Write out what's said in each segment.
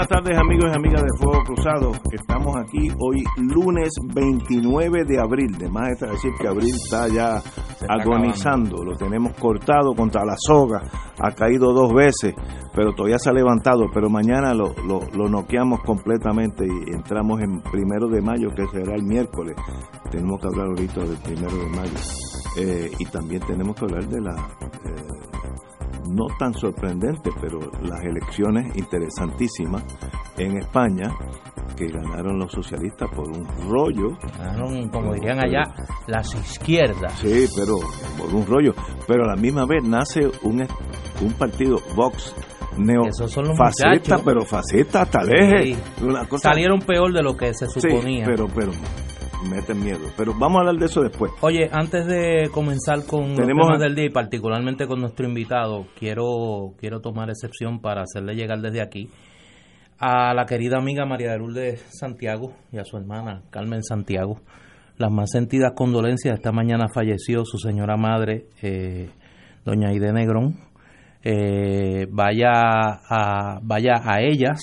Buenas tardes amigos y amigas de Fuego Cruzado. Estamos aquí hoy lunes 29 de abril. De más está decir que abril está ya agonizando. Lo tenemos cortado contra la soga. Ha caído dos veces, pero todavía se ha levantado. Pero mañana lo, lo, lo noqueamos completamente y entramos en primero de mayo, que será el miércoles. Tenemos que hablar ahorita del primero de mayo. Eh, y también tenemos que hablar de la... Eh, no tan sorprendente, pero las elecciones interesantísimas en España que ganaron los socialistas por un rollo. Ganaron, como dirían allá, las izquierdas. Sí, pero por un rollo. Pero a la misma vez nace un, un partido Vox neo faceta, pero faceta hasta el eje. Sí. Una cosa, Salieron peor de lo que se suponía. Sí, pero, pero meten miedo. Pero vamos a hablar de eso después. Oye, antes de comenzar con Tenemos los temas del día y particularmente con nuestro invitado, quiero, quiero tomar excepción para hacerle llegar desde aquí a la querida amiga María de Lourdes Santiago y a su hermana Carmen Santiago. Las más sentidas condolencias. Esta mañana falleció su señora madre, eh, doña Aide Negrón. Eh, vaya, a, vaya a ellas,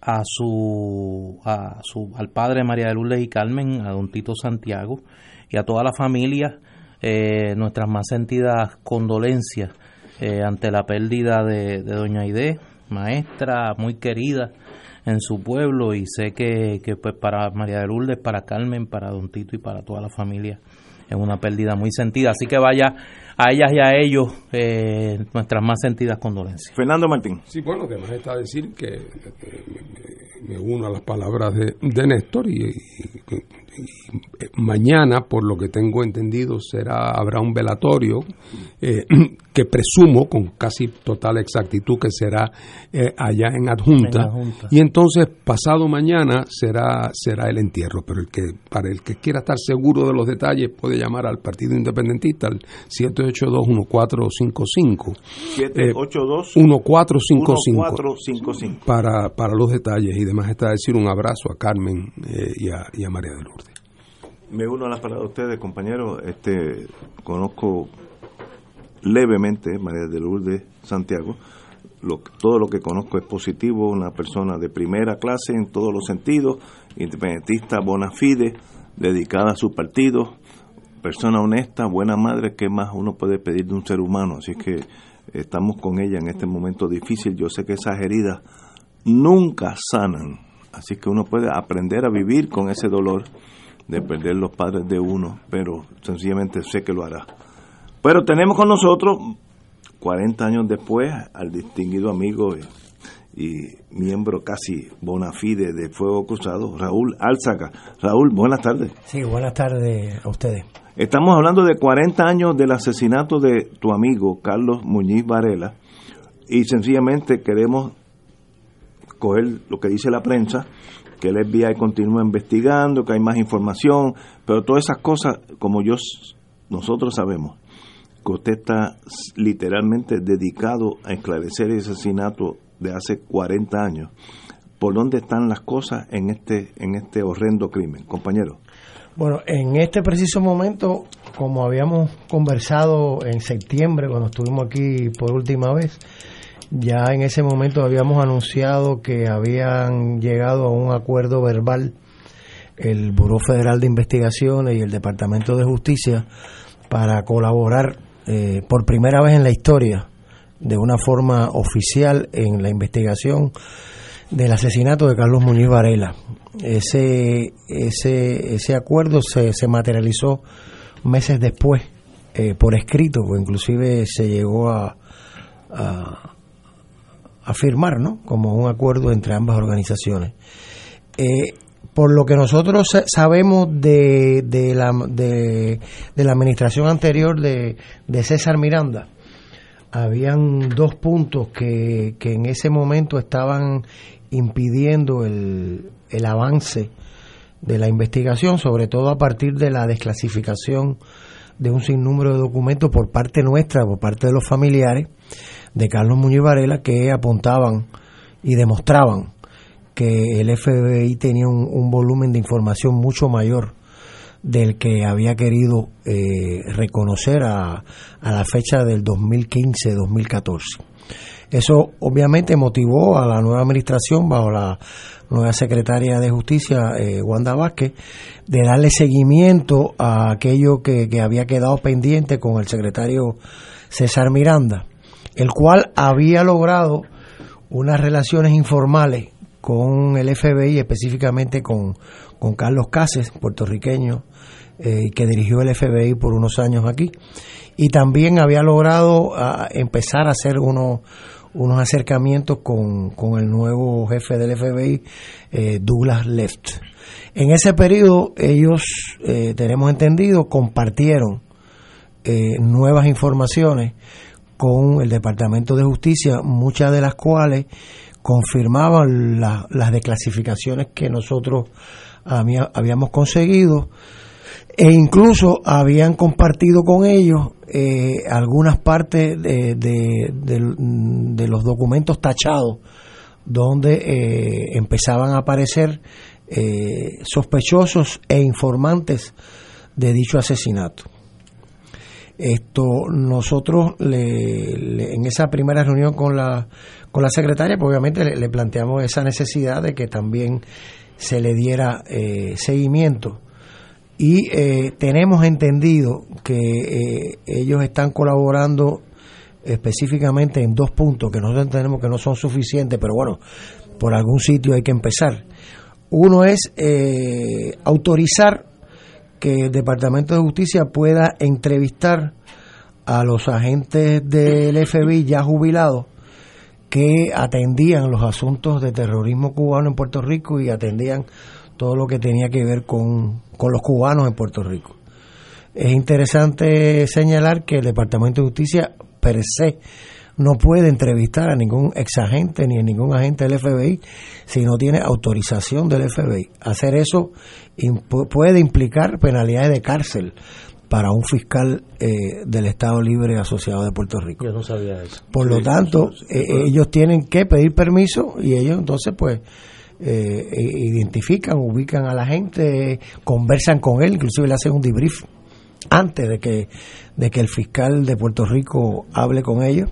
a su, a su al padre María de Lourdes y Carmen, a don Tito Santiago y a toda la familia eh, nuestras más sentidas condolencias eh, ante la pérdida de, de doña Aide, maestra muy querida en su pueblo y sé que, que pues para María de Lourdes, para Carmen, para don Tito y para toda la familia es una pérdida muy sentida, así que vaya a ellas y a ellos eh, nuestras más sentidas condolencias. Fernando Martín. Sí, bueno, además está decir que me, me uno a las palabras de, de Néstor y, y- y, mañana, por lo que tengo entendido, será habrá un velatorio eh, que presumo con casi total exactitud que será eh, allá en adjunta, En Adjunta. y entonces pasado mañana será será el entierro, pero el que para el que quiera estar seguro de los detalles puede llamar al Partido Independentista al 782-1455 782 1455 1455. para, para los detalles y demás está decir un abrazo a Carmen eh, y, a, y a María de Lourdes. Me uno a las palabras de ustedes, compañeros. Este, conozco levemente María de Lourdes Santiago. Todo lo que conozco es positivo, una persona de primera clase en todos los sentidos, independentista bona fide, dedicada a su partido, persona honesta, buena madre, ¿qué más uno puede pedir de un ser humano? Así que estamos con ella en este momento difícil. Yo sé que esas heridas nunca sanan, así que uno puede aprender a vivir con ese dolor de perder los padres de uno, pero sencillamente sé que lo hará. Pero tenemos con nosotros, 40 años después, al distinguido amigo y, miembro casi bona fide de Fuego Cruzado, Raúl Álzaga. Raúl, buenas tardes. Sí, buenas tardes a ustedes. Estamos hablando de 40 años del asesinato de tu amigo Carlos Muñiz Varela y sencillamente queremos coger lo que dice la prensa, que el FBI continúa investigando, que hay más información, pero todas esas cosas, como yo, nosotros sabemos, que usted está literalmente dedicado a esclarecer ese asesinato de hace 40 años. ¿Por dónde están las cosas en este, en este horrendo crimen, compañero? Bueno, en este preciso momento, como habíamos conversado en septiembre cuando estuvimos aquí por última vez, ya en ese momento habíamos anunciado que habían llegado a un acuerdo verbal el Buró Federal de Investigaciones y el Departamento de Justicia para colaborar eh, por primera vez en la historia de una forma oficial en la investigación del asesinato de Carlos Muñiz Varela. Ese, ese, ese acuerdo se, se materializó meses después eh, por escrito, inclusive se llegó a, a firmar ¿no? como un acuerdo entre ambas organizaciones. Eh, por lo que nosotros sabemos de, de, la, de, la administración anterior de, de, César Miranda, habían dos puntos que, que en ese momento estaban impidiendo el, el avance de la investigación, sobre todo a partir de la desclasificación de un sinnúmero de documentos por parte nuestra, por parte de los familiares de Carlos Muñoz Varela, que apuntaban y demostraban que el FBI tenía un, volumen de información mucho mayor del que había querido eh, reconocer a, a la fecha del 2015-2014. Eso obviamente motivó a la nueva administración, bajo la nueva secretaria de Justicia, eh, Wanda Vázquez, de darle seguimiento a aquello que, había quedado pendiente con el secretario César Miranda, el cual había logrado unas relaciones informales con el FBI, específicamente con, con Carlos Cases, puertorriqueño, eh, que dirigió el FBI por unos años aquí, y también había logrado ah, empezar a hacer unos unos acercamientos con, con el nuevo jefe del FBI, eh, Douglas Left. En ese periodo ellos, eh, tenemos entendido, compartieron nuevas informaciones con el Departamento de Justicia, muchas de las cuales confirmaban las declasificaciones que nosotros habíamos conseguido e incluso habían compartido con ellos eh, algunas partes de, de, los documentos tachados donde eh, empezaban a aparecer eh, sospechosos e informantes de dicho asesinato. Esto nosotros le, en esa primera reunión con la con la secretaria, pues obviamente le, planteamos esa necesidad de que también se le diera seguimiento y eh, tenemos entendido que eh, ellos están colaborando específicamente en dos puntos que nosotros entendemos que no son suficientes, pero bueno, por algún sitio hay que empezar. Uno es eh, autorizar que el Departamento de Justicia pueda entrevistar a los agentes del FBI ya jubilados que atendían los asuntos de terrorismo cubano en Puerto Rico y atendían todo lo que tenía que ver con, los cubanos en Puerto Rico. Es interesante señalar que el Departamento de Justicia per se no puede entrevistar a ningún exagente ni a ningún agente del FBI si no tiene autorización del FBI. Hacer eso puede implicar penalidades de cárcel para un fiscal eh, del Estado Libre Asociado de Puerto Rico. Yo no sabía eso. Por lo tanto, eh, ellos tienen que pedir permiso y ellos entonces pues eh, identifican, ubican a la gente, conversan con él, inclusive le hacen un debrief antes de que, de que el fiscal de Puerto Rico hable con ellos.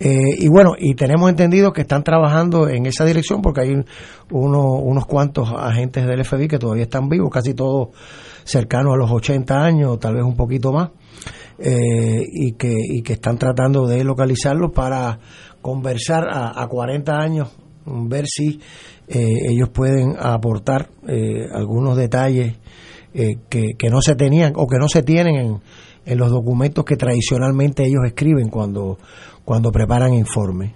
Eh, y bueno, y tenemos entendido que están trabajando en esa dirección porque hay unos cuantos agentes del FBI que todavía están vivos, casi todos cercanos a los 80 años, tal vez un poquito más, eh, y, que, y que están tratando de localizarlos para conversar a, a 40 años, ver si eh, ellos pueden aportar eh, algunos detalles eh, que, que, no se tenían o que no se tienen en, en, los documentos que tradicionalmente ellos escriben cuando, cuando preparan informes.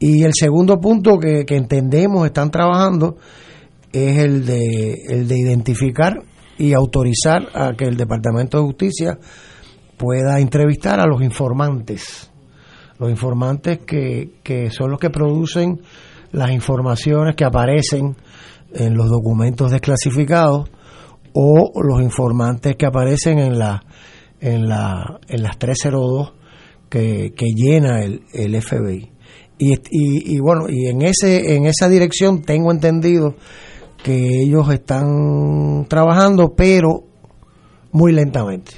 Y el segundo punto que, que entendemos están trabajando es el de, el de identificar y autorizar a que el Departamento de Justicia pueda entrevistar a los informantes, los informantes que, que son los que producen las informaciones que aparecen en los documentos desclasificados o los informantes que aparecen en la en la en las 302 que, que llena el, el FBI y, y, bueno y en ese en esa dirección tengo entendido que ellos están trabajando pero muy lentamente.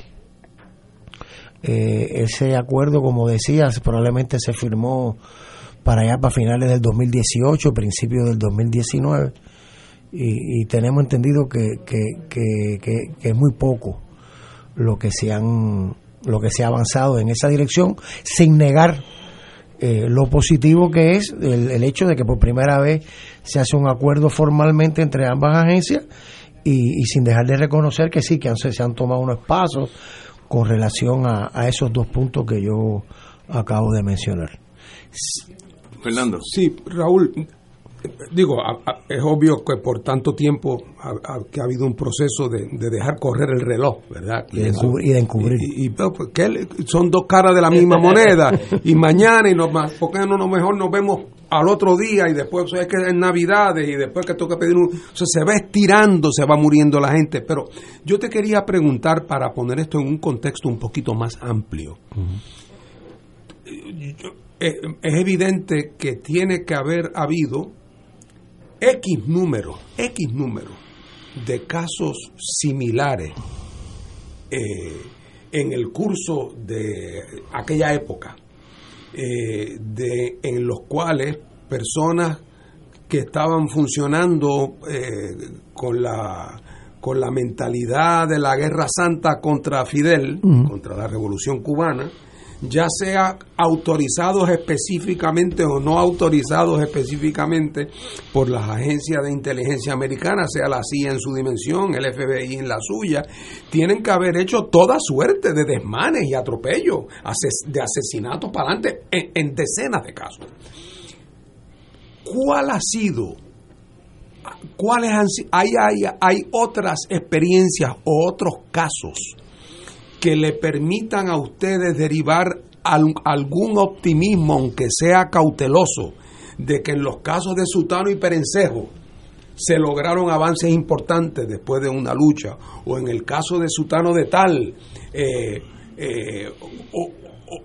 Eh, ese acuerdo como decías probablemente se firmó para allá, para finales del 2018, principios del 2019, y, tenemos entendido que, es muy poco lo que se han lo que se ha avanzado en esa dirección, sin negar eh, lo positivo que es el, hecho de que por primera vez se hace un acuerdo formalmente entre ambas agencias y, sin dejar de reconocer que sí, que han, se han tomado unos pasos con relación a, a esos dos puntos que yo acabo de mencionar. Fernando. Sí, Raúl, digo, es obvio que por tanto tiempo que ha habido un proceso de, dejar correr el reloj, ¿verdad? Y, de, encubrir. Y, pues, que son dos caras de la misma moneda. y mañana, y nos, ¿por qué no mejor nos vemos al otro día y después es que es Navidades y después que toca pedir un... O sea, se va estirando, se va muriendo la gente. Pero yo te quería preguntar para poner esto en un contexto un poquito más amplio. es, evidente que tiene que haber habido X número, X número de casos similares eh, en el curso de aquella época eh, de, en los cuales personas que estaban funcionando eh, con la con la mentalidad de la guerra santa contra Fidel, contra la revolución cubana, ya sea autorizados específicamente o no autorizados específicamente por las agencias de inteligencia americanas, sea la CIA en su dimensión, el FBI en la suya, tienen que haber hecho toda suerte de desmanes y atropellos, de asesinatos para adelante, en, decenas de casos. ¿Cuál ha sido cuáles han hay, hay, hay otras experiencias o otros casos que le permitan a ustedes derivar algún optimismo, aunque sea cauteloso, de que en los casos de Sutano y Perencejo se lograron avances importantes después de una lucha, o en el caso de Sutano de Tal, eh, eh,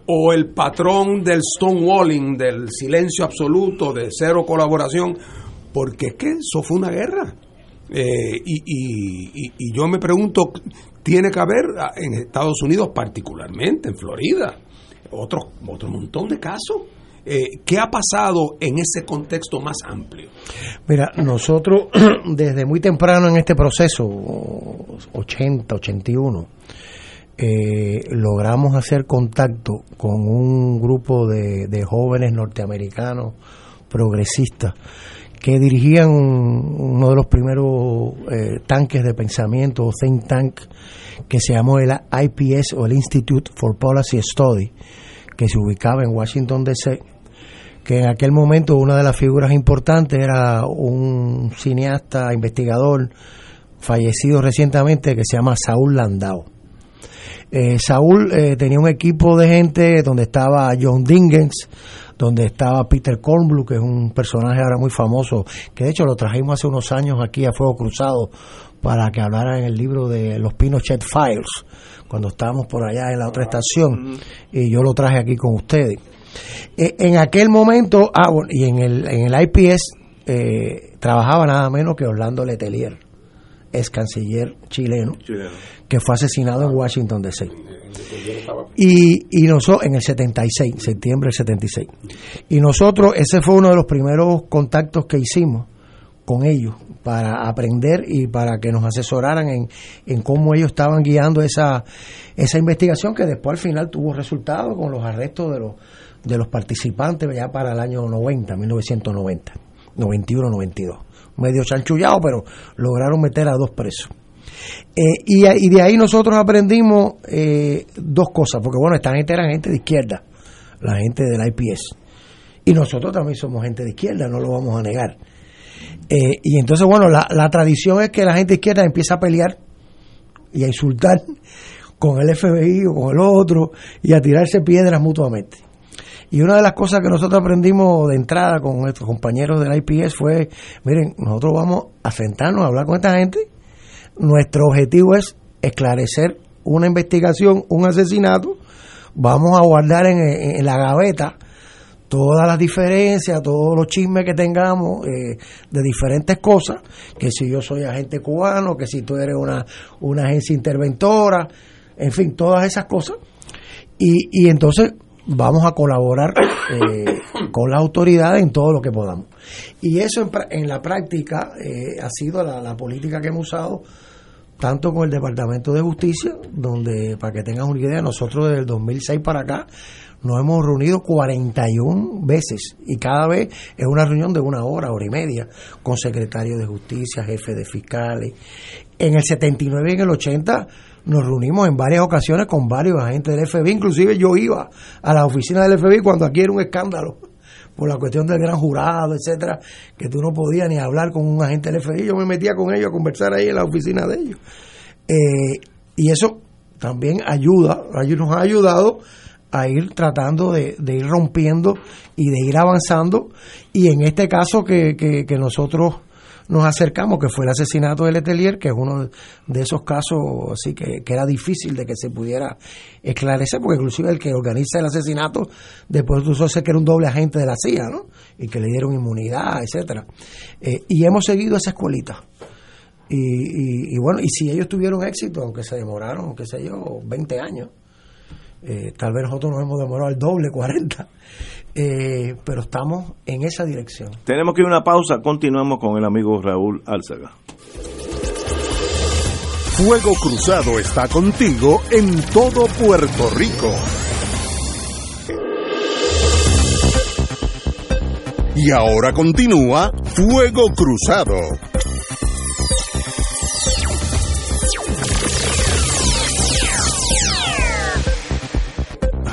o, el patrón del stonewalling, del silencio absoluto, de cero colaboración, porque es que eso fue una guerra. Eh, y, y, yo me pregunto tiene que haber ah, en Estados Unidos, particularmente en Florida, otro, otro montón de casos. Eh, ¿Qué ha pasado en ese contexto más amplio? Mira, nosotros desde muy temprano en este proceso, 80, 81, eh, logramos hacer contacto con un grupo de, jóvenes norteamericanos progresistas que dirigían uno de los primeros eh, tanques de pensamiento o think tank que se llamó el IPS o el Institute for Policy Study, que se ubicaba en Washington DC, que en aquel momento una de las figuras importantes era un cineasta, investigador, fallecido recientemente, que se llama Saúl Landau. Eh, Saúl eh, tenía un equipo de gente donde estaba John Dingens, donde estaba Peter Kornblum, que es un personaje ahora muy famoso, que de hecho lo trajimos hace unos años aquí a Fuego Cruzado para que hablara en el libro de los Pinochet Files, cuando estábamos por allá en la otra estación, y yo lo traje aquí con ustedes. E, en aquel momento, ah, y en el, en el IPS eh, trabajaba nada menos que Orlando Letelier, ex canciller chileno, que fue asesinado en Washington DC. Y, y nosotros, en el 76, septiembre del 76. Y nosotros, ese fue uno de los primeros contactos que hicimos con ellos para aprender y para que nos asesoraran en, en cómo ellos estaban guiando esa, esa investigación que después al final tuvo resultado con los arrestos de los, de los participantes ya para el año 90, 1990, 91, 92. Medio chanchullado, pero lograron meter a dos presos. Eh, y, y, de ahí nosotros aprendimos eh, dos cosas, porque bueno, esta gente era gente de izquierda, la gente del IPS. Y nosotros también somos gente de izquierda, no lo vamos a negar. Eh, y entonces, bueno, la, la, tradición es que la gente izquierda empieza a pelear y a insultar con el FBI o con el otro y a tirarse piedras mutuamente. Y una de las cosas que nosotros aprendimos de entrada con nuestros compañeros del IPS fue, miren, nosotros vamos a sentarnos a hablar con esta gente. Nuestro objetivo es esclarecer una investigación, un asesinato. Vamos a guardar en, la gaveta todas las diferencias, todos los chismes que tengamos eh, de diferentes cosas, que si yo soy agente cubano, que si tú eres una, una agencia interventora, en fin, todas esas cosas. Y, y entonces vamos a colaborar eh, con la autoridad en todo lo que podamos. Y eso en, la práctica eh, ha sido la política que hemos usado tanto con el Departamento de Justicia, donde, para que tengan una idea, nosotros desde el 2006 para acá nos hemos reunido 41 veces y cada vez es una reunión de una hora, hora y media, con secretarios de justicia, jefes de fiscales. En el 79 y en el 80 nos reunimos en varias ocasiones con varios agentes del FBI, inclusive yo iba a la oficina del FBI cuando aquí era un escándalo por la cuestión del gran jurado, etcétera, que tú no podías ni hablar con un agente del FBI. Yo me metía con ellos a conversar ahí en la oficina de ellos. Eh, y eso también ayuda, nos ha ayudado a ir tratando de, ir rompiendo y de ir avanzando. Y en este caso que, que nosotros nos acercamos, que fue el asesinato de Letelier, que es uno de esos casos así que, era difícil de que se pudiera esclarecer, porque inclusive el que organiza el asesinato después usó ser que era un doble agente de la CIA, ¿no? Y que le dieron inmunidad, etcétera. Eh, y hemos seguido esa escuelita. Y, y, bueno, y si ellos tuvieron éxito, aunque se demoraron, qué sé yo, 20 años, eh, tal vez nosotros nos hemos demorado el doble, 40. Eh, pero estamos en esa dirección. Tenemos que ir a una pausa, continuamos con el amigo Raúl Álzaga. Fuego Cruzado está contigo en todo Puerto Rico. Y ahora continúa Fuego Cruzado.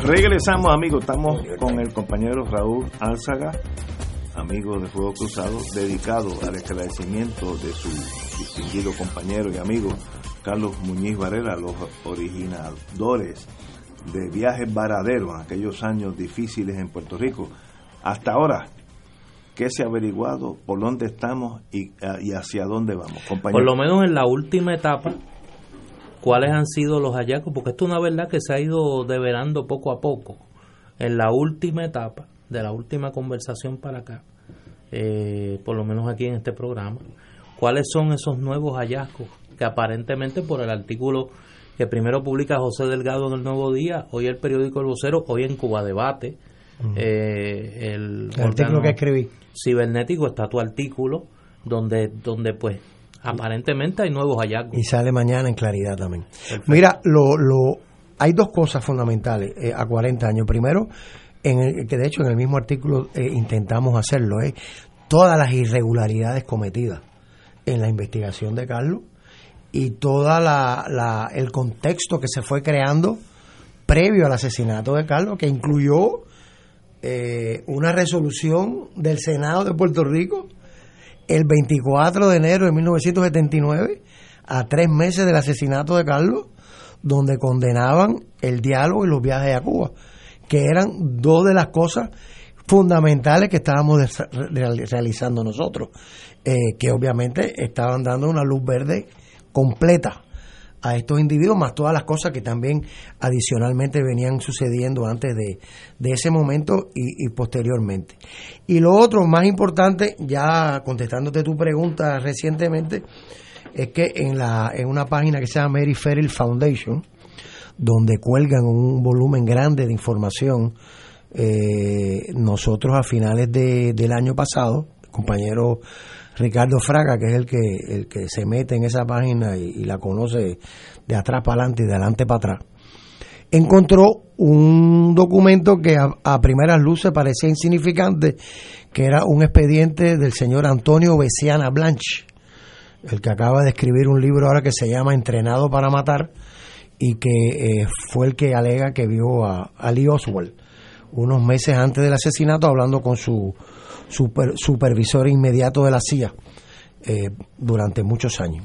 Regresamos, amigos. Estamos con el compañero Raúl Álzaga, amigo de Fuego Cruzado, dedicado al esclarecimiento de su distinguido compañero y amigo Carlos Muñiz Varela, los originadores de Viajes Varaderos, aquellos años difíciles en Puerto Rico. Hasta ahora, ¿qué se ha averiguado? ¿Por dónde estamos y, y hacia dónde vamos? Por lo menos en la última etapa cuáles han sido los hallazgos, porque esto es una verdad que se ha ido develando poco a poco. En la última etapa, de la última conversación para acá, eh, por lo menos aquí en este programa, cuáles son esos nuevos hallazgos que aparentemente por el artículo que primero publica José Delgado en el Nuevo Día, hoy el periódico El Vocero, hoy en Cuba Debate, eh, el, el artículo que escribí. Cibernético está tu artículo donde, donde pues Aparentemente hay nuevos hallazgos. Y sale mañana en claridad también. Mira, lo, lo, hay dos cosas fundamentales eh, a 40 años. Primero, en el, que de hecho en el mismo artículo eh, intentamos hacerlo, es todas las irregularidades cometidas en la investigación de Carlos y todo la, el contexto que se fue creando previo al asesinato de Carlos, que incluyó eh, una resolución del Senado de Puerto Rico el 24 de enero de 1979, a tres meses del asesinato de Carlos, donde condenaban el diálogo y los viajes a Cuba, que eran dos de las cosas fundamentales que estábamos realizando nosotros, eh, que obviamente estaban dando una luz verde completa a estos individuos, más todas las cosas que también adicionalmente venían sucediendo antes de, ese momento y, posteriormente. Y lo otro más importante, ya contestándote tu pregunta recientemente, es que en, la, en una página que se llama Mary Ferrell Foundation, donde cuelgan un volumen grande de información, eh, nosotros a finales de, del año pasado, compañero Ricardo Fraga, que es el que, el que se mete en esa página y, la conoce de atrás para adelante y de adelante para atrás, encontró un documento que a, primeras luces parecía insignificante, que era un expediente del señor Antonio Besiana Blanche, el que acaba de escribir un libro ahora que se llama Entrenado para Matar, y que eh, fue el que alega que vio a, a Lee Oswald unos meses antes del asesinato hablando con su supervisor inmediato de la CIA eh, durante muchos años.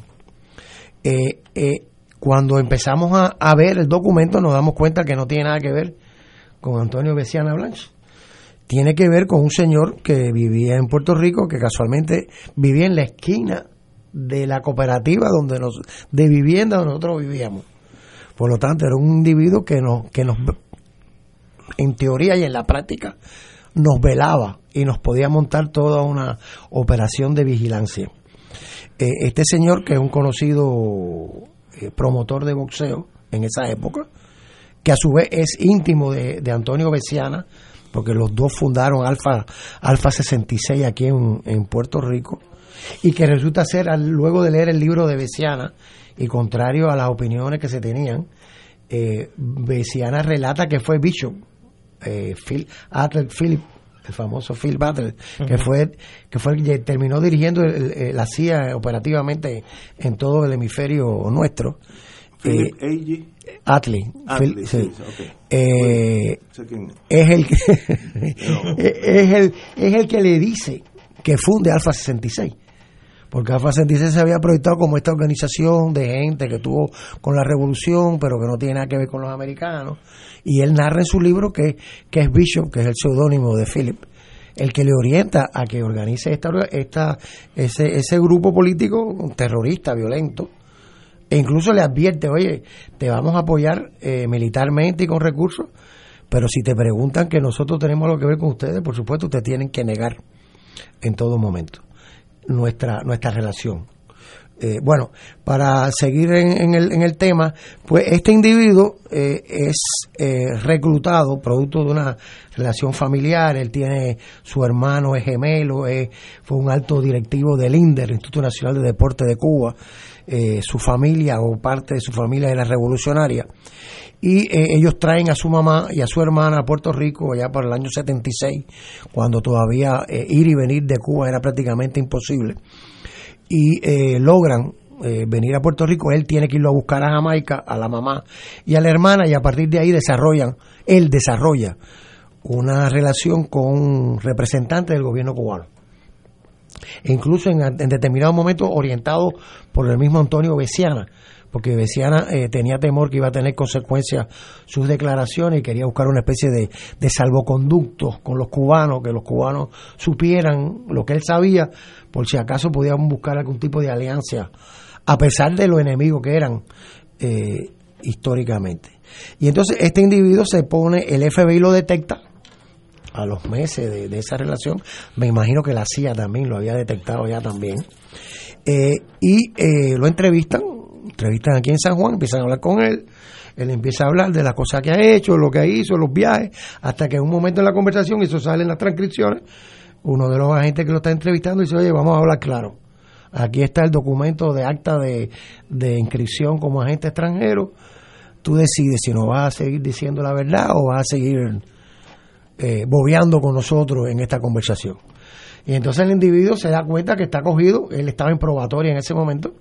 Eh, eh, cuando empezamos a, ver el documento nos damos cuenta que no tiene nada que ver con Antonio Besiana Blanche. Tiene que ver con un señor que vivía en Puerto Rico, que casualmente vivía en la esquina de la cooperativa donde nos, de vivienda donde nosotros vivíamos. Por lo tanto, era un individuo que nos, que nos, en teoría y en la práctica, nos velaba y nos podía montar toda una operación de vigilancia. Eh, este señor, que es un conocido eh, promotor de boxeo en esa época, que a su vez es íntimo de, Antonio Besiana, porque los dos fundaron Alfa, Alfa 66 aquí en, Puerto Rico, y que resulta ser, luego de leer el libro de Besiana, y contrario a las opiniones que se tenían, eh, relata que fue Bishop, eh, Phil, Philip el famoso Phil Butler, que fue que fue el que terminó dirigiendo la CIA operativamente en todo el hemisferio nuestro, Philip Agee. Atlee, Atlee, Phil- sí. Eh, es. el que es el es el que le dice que funde Alfa 66 porque Alfa 66 se había proyectado como esta organización de gente que tuvo con la revolución pero que no tiene nada que ver con los americanos. Y él narra en su libro que, que es Bishop que es el seudónimo de Philip el que le orienta a que organice esta, esta ese, ese grupo político terrorista violento. E incluso le advierte, oye, te vamos a apoyar eh, militarmente y con recursos, pero si te preguntan que nosotros tenemos algo que ver con ustedes, por supuesto, ustedes tienen que negar en todo momento nuestra, nuestra relación. Eh, bueno, para seguir en, en el, en el tema, pues este individuo eh, es eh, reclutado producto de una relación familiar, él tiene su hermano, es gemelo, es- fue un alto directivo del INDER, Instituto Nacional de Deporte de Cuba, eh, su familia o parte de su familia era revolucionaria. Y eh, ellos traen a su mamá y a su hermana a Puerto Rico allá para el año 76, cuando todavía eh, ir y venir de Cuba era prácticamente imposible. Y eh, logran venir a Puerto Rico, él tiene que irlo a buscar a Jamaica, a la mamá y a la hermana, y a partir de ahí desarrollan, él desarrolla una relación con representantes del gobierno cubano. E incluso en, determinados momentos orientado por el mismo Antonio Besiana, porque Besiana eh, tenía temor que iba a tener consecuencias sus declaraciones y quería buscar una especie de, de salvoconducto con los cubanos, que los cubanos supieran lo que él sabía, por si acaso podían buscar algún tipo de alianza, a pesar de los enemigos que eran eh, históricamente. Y entonces este individuo se pone, el FBI lo detecta, a los meses de, esa relación, me imagino que la CIA también lo había detectado ya también, eh, y eh, lo entrevistan, entrevistan aquí en San Juan, empiezan a hablar con él, él empieza a hablar de las cosas que ha hecho, lo que hizo, los viajes, hasta que en un momento en la conversación, y eso sale en las transcripciones, uno de los agentes que lo está entrevistando dice, oye, vamos a hablar claro. Aquí está el documento de acta de, de inscripción como agente extranjero. Tú decides si nos vas a seguir diciendo la verdad o vas a seguir eh, bobeando con nosotros en esta conversación. Y entonces el individuo se da cuenta que está cogido, él estaba en probatoria en ese momento,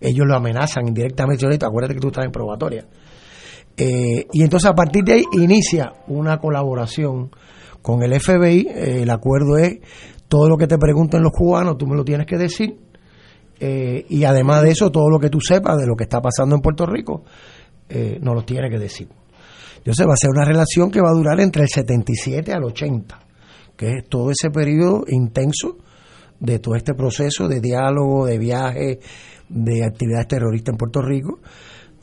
ellos lo amenazan indirectamente, acuérdate que tú estás en probatoria. Eh, y entonces a partir de ahí inicia una colaboración con el FBI, eh, el acuerdo es todo lo que te pregunten los cubanos, tú me lo tienes que decir, eh, y además de eso, todo lo que tú sepas de lo que está pasando en Puerto Rico, nos lo tienes que decir. Entonces va a ser una relación que va a durar entre el 77 al 80, que es todo ese periodo intenso de todo este proceso de diálogo, de viaje, de actividades terroristas en Puerto Rico.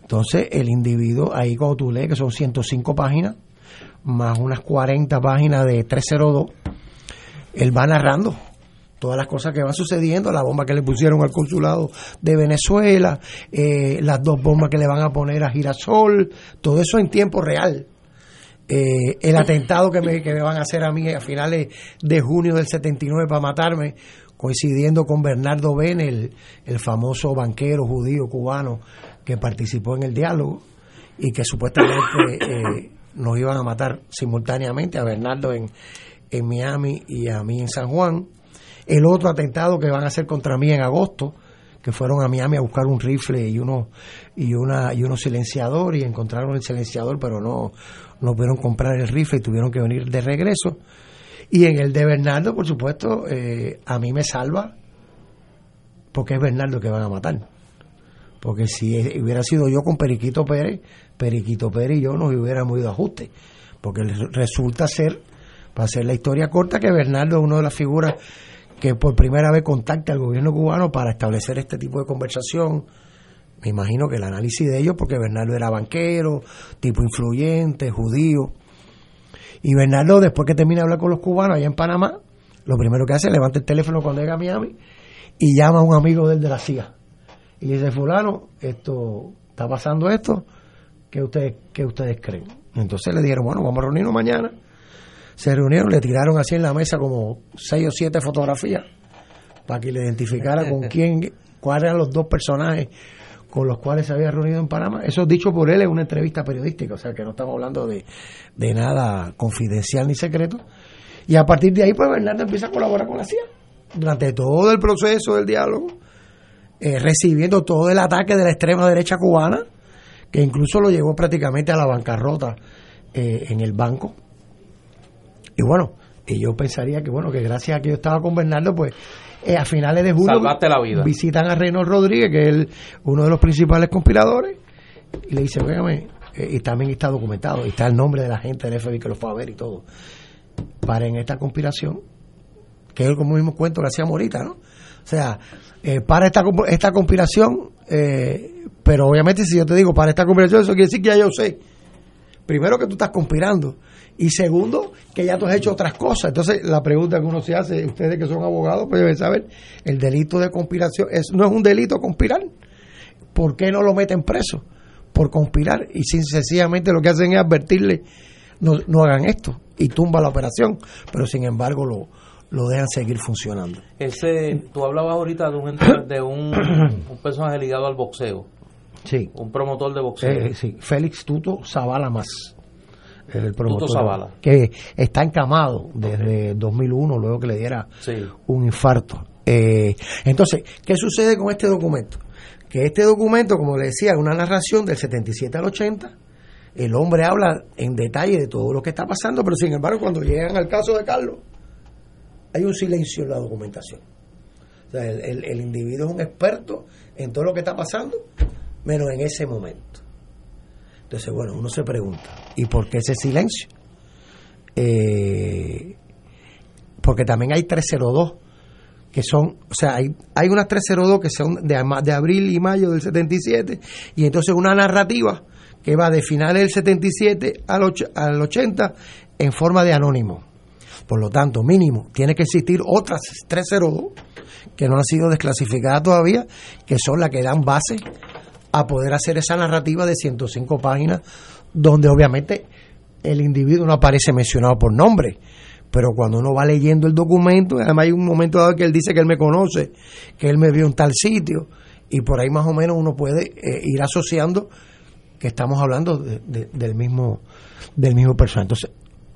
Entonces el individuo, ahí cuando tú lees que son 105 páginas, más unas 40 páginas de 302, él va narrando todas las cosas que van sucediendo, la bomba que le pusieron al consulado de Venezuela, eh, las dos bombas que le van a poner a Girasol, todo eso en tiempo real. Eh, el atentado que me, que me van a hacer a mí a finales de junio del 79 para matarme, coincidiendo con Bernardo Ben, el, el famoso banquero judío cubano que participó en el diálogo y que supuestamente eh, nos iban a matar simultáneamente a Bernardo en, en Miami y a mí en San Juan. El otro atentado que van a hacer contra mí en agosto, que fueron a Miami a buscar un rifle y uno y una y unos silenciador y encontraron el silenciador, pero no no pudieron comprar el rifle y tuvieron que venir de regreso. Y en el de Bernardo, por supuesto, eh, a mí me salva porque es Bernardo que van a matar. Porque si hubiera sido yo con Periquito Pérez, Periquito Pérez y yo nos hubiéramos ido a ajuste. Porque resulta ser, para hacer la historia corta, que Bernardo es una de las figuras que por primera vez contacta al gobierno cubano para establecer este tipo de conversación. Me imagino que el análisis de ellos, porque Bernardo era banquero, tipo influyente, judío. Y Bernardo, después que termina de hablar con los cubanos allá en Panamá, lo primero que hace es levanta el teléfono cuando llega a Miami y llama a un amigo del de la CIA. Y le dice, fulano, esto está pasando esto, ¿qué ustedes, qué ustedes creen? Entonces le dijeron, bueno, vamos a reunirnos mañana. Se reunieron, le tiraron así en la mesa como seis o siete fotografías para que le identificara con quién, cuáles eran los dos personajes con los cuales se había reunido en Panamá. Eso dicho por él en una entrevista periodística, o sea que no estamos hablando de, de nada confidencial ni secreto. Y a partir de ahí, pues Bernardo empieza a colaborar con la CIA durante todo el proceso del diálogo, eh, recibiendo todo el ataque de la extrema derecha cubana, que incluso lo llevó prácticamente a la bancarrota eh, en el banco. Y bueno, y yo pensaría que bueno, que gracias a que yo estaba con Bernardo, pues eh, a finales de julio la vida. visitan a Reynolds Rodríguez, que es el- uno de los principales conspiradores, y le dice, véame, eh, y también está documentado, y está el nombre de la gente del FBI que lo fue a ver y todo. Paren esta conspiración, que es el mismo cuento que hacíamos ahorita, ¿no? O sea, eh, para esta, esta conspiración, eh, pero obviamente si yo te digo para esta conspiración, eso quiere decir que ya yo sé. Primero que tú estás conspirando y segundo que ya tú has hecho otras cosas. Entonces la pregunta que uno se hace, ustedes que son abogados, pues deben saber, el delito de conspiración es, no es un delito conspirar. ¿Por qué no lo meten preso? Por conspirar y sin sencillamente lo que hacen es advertirle, no, no hagan esto y tumba la operación, pero sin embargo lo, lo dejan seguir funcionando. Ese, tú hablabas ahorita de un, de un, un personaje ligado al boxeo, Sí. un promotor de boxeo. Eh, sí, Félix Tuto Zavala más. El promotor. Que está encamado desde 2001, luego que le diera Sí. un infarto. Eh, entonces, ¿qué sucede con este documento? Que este documento, como le decía, es una narración del 77 al 80. El hombre habla en detalle de todo lo que está pasando, pero sin embargo, cuando llegan al caso de Carlos, hay un silencio en la documentación. O sea, el, el- el individuo es un experto en todo lo que está pasando, menos en ese momento. Entonces, bueno, uno se pregunta, ¿y por qué ese silencio? Eh, porque también hay 302 que son, o sea, hay, hay unas 302 que son de, de abril y mayo del 77, y entonces una narrativa que va de finales del 77 al, al 80 en forma de anónimo. Por lo tanto, mínimo, tiene que existir otras 302 que no han sido desclasificadas todavía, que son las que dan base a poder hacer esa narrativa de 105 páginas, donde obviamente el individuo no aparece mencionado por nombre. Pero cuando uno va leyendo el documento, además hay un momento dado que él dice que él me conoce, que él me vio en tal sitio, y por ahí más o menos uno puede eh, ir asociando que estamos hablando de- de- del mismo del mismo personaje. Entonces,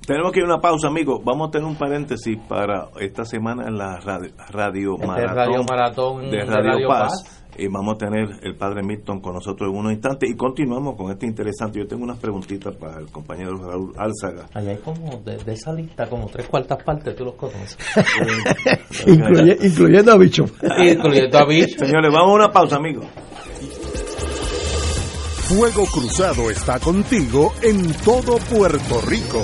Tenemos que ir a una pausa, amigos. Vamos a tener un paréntesis para esta semana en la radio, radio Este maratón, Radio Maratón de de Radio, Radio Paz. Paz. Y vamos a tener el padre Milton con nosotros en unos instantes. Y continuamos con este interesante. Yo tengo unas preguntitas para el compañero Raúl Álzaga. Allá hay como, de, de esa lista, como tres cuartas partes, tú los conoces. incluye- incluyendo a Bicho. Incluyendo a Bicho. Señores, vamos a una pausa, amigos. Fuego Cruzado está contigo en todo Puerto Rico.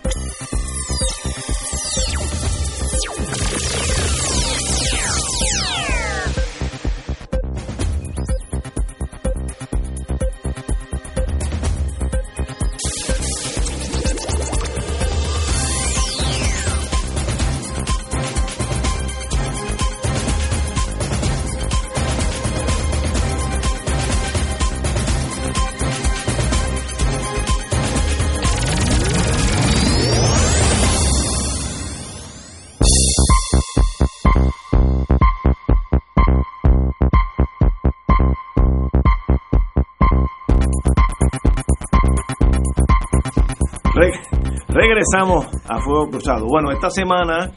Regresamos a Fuego Cruzado. Bueno, esta semana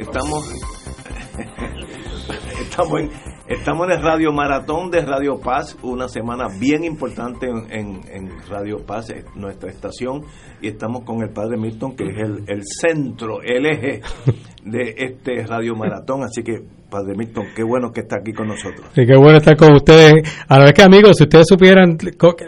estamos estamos en, estamos en el Radio Maratón de Radio Paz, una semana bien importante en, Radio Paz, es nuestra estación, y estamos con el Padre Milton, que es el centro, el eje de este Radio Maratón. Así que, Padre Milton, qué bueno que está aquí con nosotros. Sí, qué bueno estar con ustedes. A la vez que, amigos, si ustedes supieran,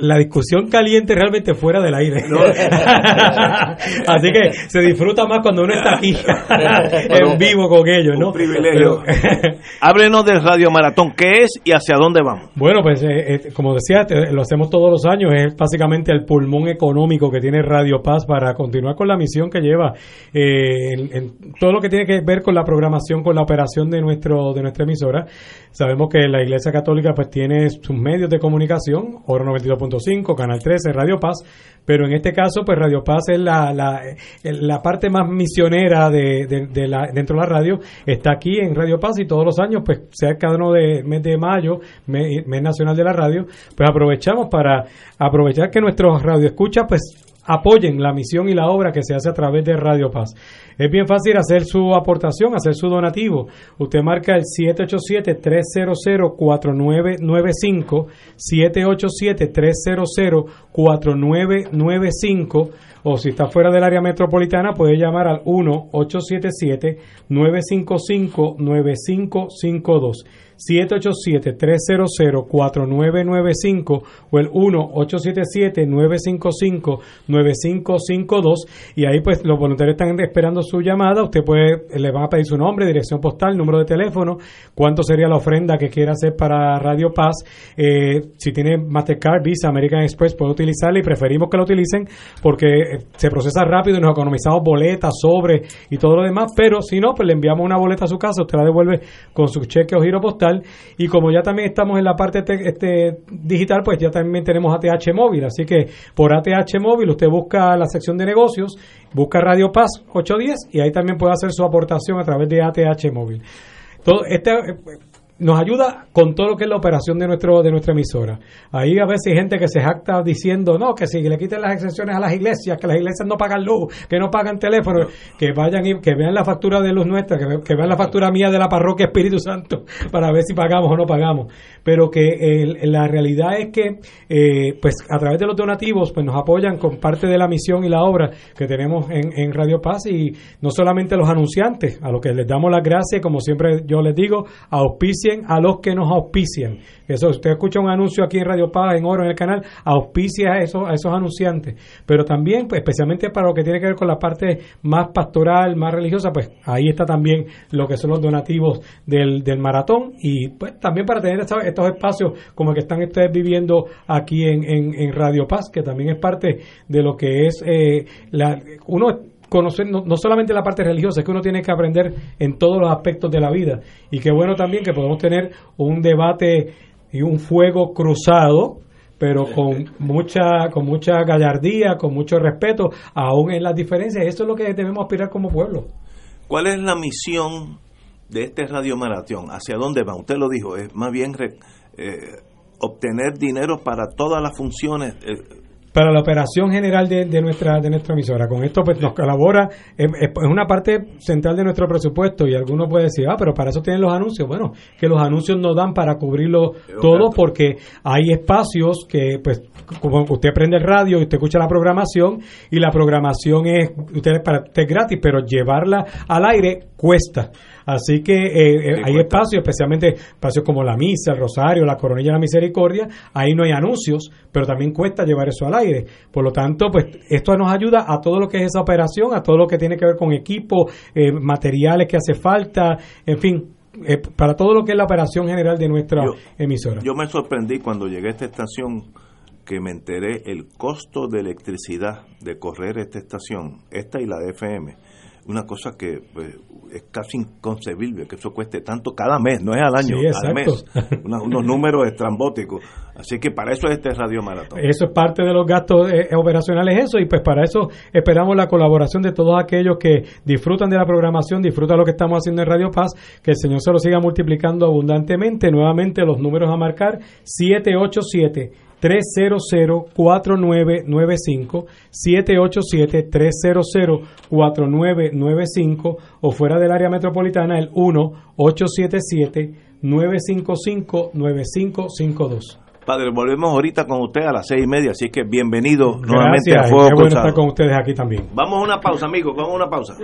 la discusión caliente realmente fuera del aire. Así que se disfruta más cuando uno está aquí en vivo con ellos, ¿no? Un privilegio. Pero- Háblenos del Radio Maratón, ¿qué es y hacia dónde vamos? Bueno, pues eh, eh, como decía, te- lo hacemos todos los años, es básicamente el pulmón económico que tiene Radio Paz para continuar con la misión que lleva eh, en, en todo lo que tiene que ver con la programación, con la operación de nuestro de nuestra emisora. Sabemos que la Iglesia Católica pues tiene sus medios de comunicación, Oro 92.5, Canal 13, Radio Paz, pero en este caso pues Radio Paz es la, la, la parte más misionera de, de- la, dentro de la radio, está aquí en Radio Paz y todos los años pues cerca de uno de mes de mayo, mes, mes nacional de la radio, pues aprovechamos para aprovechar que nuestros radioescuchas pues apoyen la misión y la obra que se hace a través de Radio Paz. Es bien fácil hacer su aportación, hacer su donativo. Usted marca el 787-300-4995, 787-300-4995 o si está fuera del área metropolitana puede llamar al 1-877-955-9552. 787-300-4995 o el 1-877-955-9552 y ahí pues los voluntarios están esperando su llamada, usted puede, le van a pedir su nombre, dirección postal, número de teléfono, cuánto sería la ofrenda que quiera hacer para Radio Paz, eh, si tiene Mastercard, Visa, American Express puede utilizarla y preferimos que la utilicen porque se procesa rápido y nos economizamos boletas, sobre y todo lo demás, pero si no, pues le enviamos una boleta a su casa, usted la devuelve con su cheque o giro postal y como ya también estamos en la parte este, digital, pues ya también tenemos ATH móvil. Así que por ATH móvil usted busca la sección de negocios, busca Radio Paz 810 y ahí también puede hacer su aportación a través de ATH móvil. Todo este nos ayuda con todo lo que es la operación de nuestro de nuestra emisora. Ahí a veces hay gente que se jacta diciendo, no, que si le quiten las exenciones a las iglesias, que las iglesias no pagan luz, que no pagan teléfono, que vayan y que vean la factura de luz nuestra, que, vean la factura mía de la parroquia Espíritu Santo para ver si pagamos o no pagamos. Pero que la realidad es que, eh, pues a través de los donativos, pues nos apoyan con parte de la misión y la obra que tenemos en, Radio Paz y no solamente los anunciantes, a los que les damos las gracias, como siempre yo les digo, auspicia a los que nos auspician. Eso, usted escucha un anuncio aquí en Radio Paz, en Oro, en el canal, auspicia a esos, esos anunciantes. Pero también, pues, especialmente para lo que tiene que ver con la parte más pastoral, más religiosa, pues ahí está también lo que son los donativos del, del maratón y pues también para tener estos, espacios como el que están ustedes viviendo aquí en, en, Radio Paz, que también es parte de lo que es eh, la, uno conocer no, solamente la parte religiosa, es que uno tiene que aprender en todos los aspectos de la vida. Y qué bueno también que podemos tener un debate y un fuego cruzado, pero con mucha, con mucha gallardía, con mucho respeto, aún en las diferencias. Eso es lo que debemos aspirar como pueblo. ¿Cuál es la misión de este Radio Maratón? ¿Hacia dónde va? Usted lo dijo, es más bien eh, obtener dinero para todas las funciones. Eh, para la operación general de, nuestra de nuestra emisora. Con esto pues nos colabora, es, una parte central de nuestro presupuesto y algunos pueden decir, ah, pero para eso tienen los anuncios. Bueno, que los anuncios no dan para cubrirlo todo porque hay espacios que pues como usted prende el radio y usted escucha la programación y la programación es usted para usted es gratis, pero llevarla al aire cuesta. Así que eh, eh, hay espacios, especialmente espacios como la misa, el rosario, la coronilla de la misericordia, ahí no hay anuncios, pero también cuesta llevar eso al aire. Por lo tanto, pues esto nos ayuda a todo lo que es esa operación, a todo lo que tiene que ver con equipo, eh, materiales que hace falta, en fin, para todo lo que es la operación general de nuestra emisora. Yo me sorprendí cuando llegué a esta estación que me enteré el costo de electricidad de correr esta estación, esta y la de FM una cosa que pues, es casi inconcebible que eso cueste tanto cada mes, no es al año, al mes. unos números estrambóticos. Así que para eso es este Radio Maratón. Eso es parte de los gastos eh, operacionales, eso, y pues para eso esperamos la colaboración de todos aquellos que disfrutan de la programación, disfrutan lo que estamos haciendo en Radio Paz, que el Señor se lo siga multiplicando abundantemente. Nuevamente los números a marcar, 787 300-4995, 787-300-4995 o fuera del área metropolitana el 1-877-955-9552. Padre, volvemos ahorita con usted a las seis y media, así que bienvenido nuevamente a Fuego bueno estar con ustedes aquí también. Vamos a una pausa, amigos, vamos a una pausa.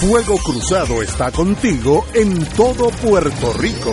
Fuego Cruzado está contigo en todo Puerto Rico.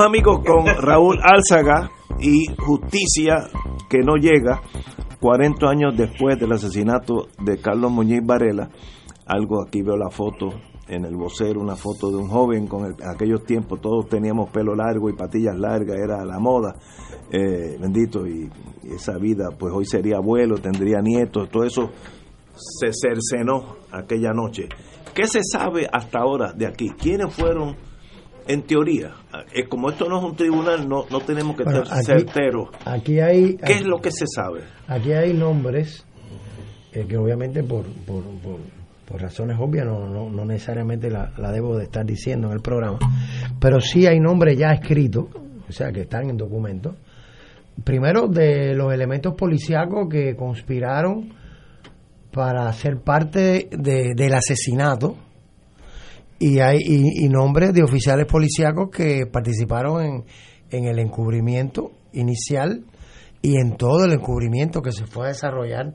Amigos con Raúl Álzaga y Justicia que no llega. 40 años después del asesinato de Carlos Muñiz Varela, algo aquí veo la foto en el vocero, una foto de un joven con el, aquellos tiempos todos teníamos pelo largo y patillas largas, era la moda, eh, bendito, y, esa vida, pues hoy sería abuelo, tendría nietos, todo eso se cercenó aquella noche. ¿Qué se sabe hasta ahora de aquí? ¿Quiénes fueron, en teoría? Eh, como esto no es un tribunal, no, no tenemos que Bueno, aquí- certeros. Aquí hay, ¿Qué es lo que se sabe? aquí hay nombres eh, que obviamente por, por, por, por razones obvias no, no, no necesariamente la, la debo de estar diciendo en el programa, pero sí hay nombres ya escritos, o sea, que están en documentos. Primero, de los elementos policíacos que conspiraron para ser parte de- del asesinato y hay y, y nombres de oficiales policíacos que participaron en, en el encubrimiento inicial y en todo el encubrimiento que se fue a desarrollar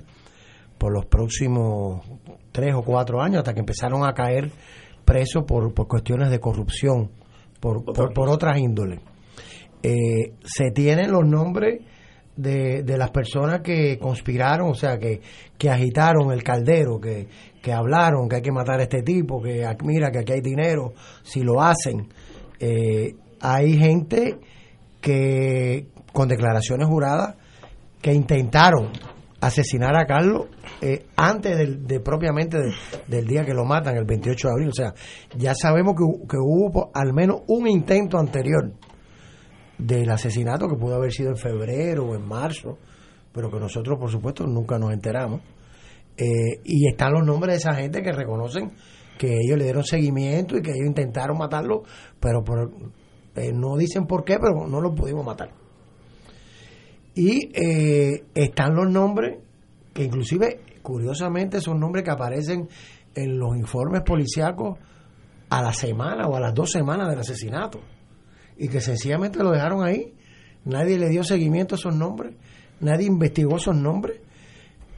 por los próximos tres o cuatro años hasta que empezaron a caer presos por, por cuestiones de corrupción, por, por, por otras índoles. Eh, se tienen los nombres de, de las personas que conspiraron, o sea, que, que agitaron el caldero, que, que hablaron que hay que matar a este tipo, que mira que aquí hay dinero, si lo hacen. Eh, hay gente que con declaraciones juradas que intentaron asesinar a Carlos eh, antes del, de propiamente de- del día que lo matan, el 28 de abril. O sea, ya sabemos que, que hubo al menos un intento anterior del asesinato que pudo haber sido en febrero o en marzo, pero que nosotros, por supuesto, nunca nos enteramos. Eh, y están los nombres de esa gente que reconocen que ellos le dieron seguimiento y que ellos intentaron matarlo, pero por- eh, no dicen por qué, pero no lo pudimos matar. Y eh, están los nombres que inclusive, curiosamente, son nombres que aparecen en los informes policíacos a la semana o a las dos semanas del asesinato. Y que sencillamente lo dejaron ahí. Nadie le dio seguimiento a esos nombres. Nadie investigó esos nombres.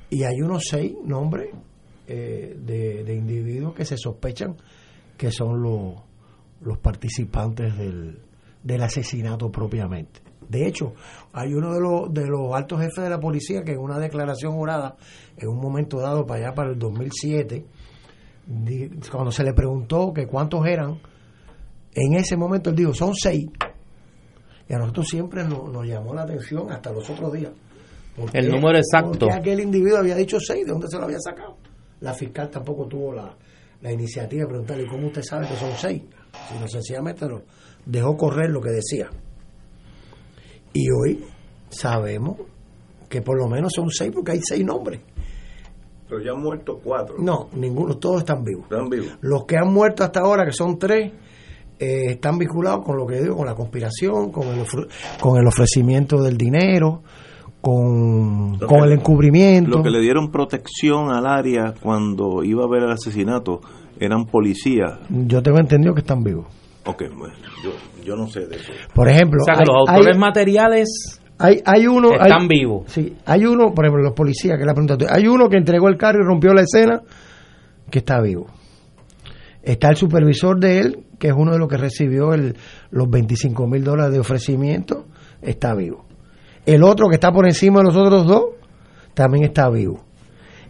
Y hay unos seis nombres eh, de, de individuos que se sospechan que son los, los participantes del, del asesinato propiamente. De hecho, hay uno de los, de los altos jefes de la policía que en una declaración jurada, en un momento dado para allá, para el 2007, di- cuando se le preguntó que cuántos eran, en ese momento él dijo, son seis. Y a nosotros siempre nos, nos llamó la atención hasta los otros días. ¿Por El número exacto. por qué aquel individuo había dicho seis? ¿De dónde se lo había sacado? La fiscal tampoco tuvo la, la iniciativa de preguntarle cómo usted sabe que son seis, sino sencillamente lo dejó correr lo que decía. Y hoy sabemos que por lo menos son seis porque hay seis nombres. Pero ya han muerto cuatro. No, ninguno, todos están vivos. Están vivos. Los que han muerto hasta ahora, que son tres, eh, están vinculados con lo que digo, con la conspiración, con el, con el ofrecimiento del dinero, con, Lo con que- el encubrimiento. Lo que le dieron protección al área cuando iba a haber el asesinato eran policías. Yo tengo entendido que están vivos. Ok, bueno, yo, yo no sé de eso. Por ejemplo, O sea que hay, los autores hay- materiales hay, hay uno... hay- están vivos. Sí, hay uno, por ejemplo, los policías, que la pregunta, hay uno que entregó el carro y rompió la escena, que está vivo. Está el supervisor de él, que es uno de los que recibió el, los 25 mil dólares de ofrecimiento, está vivo. El otro que está por encima de los otros dos, también está vivo.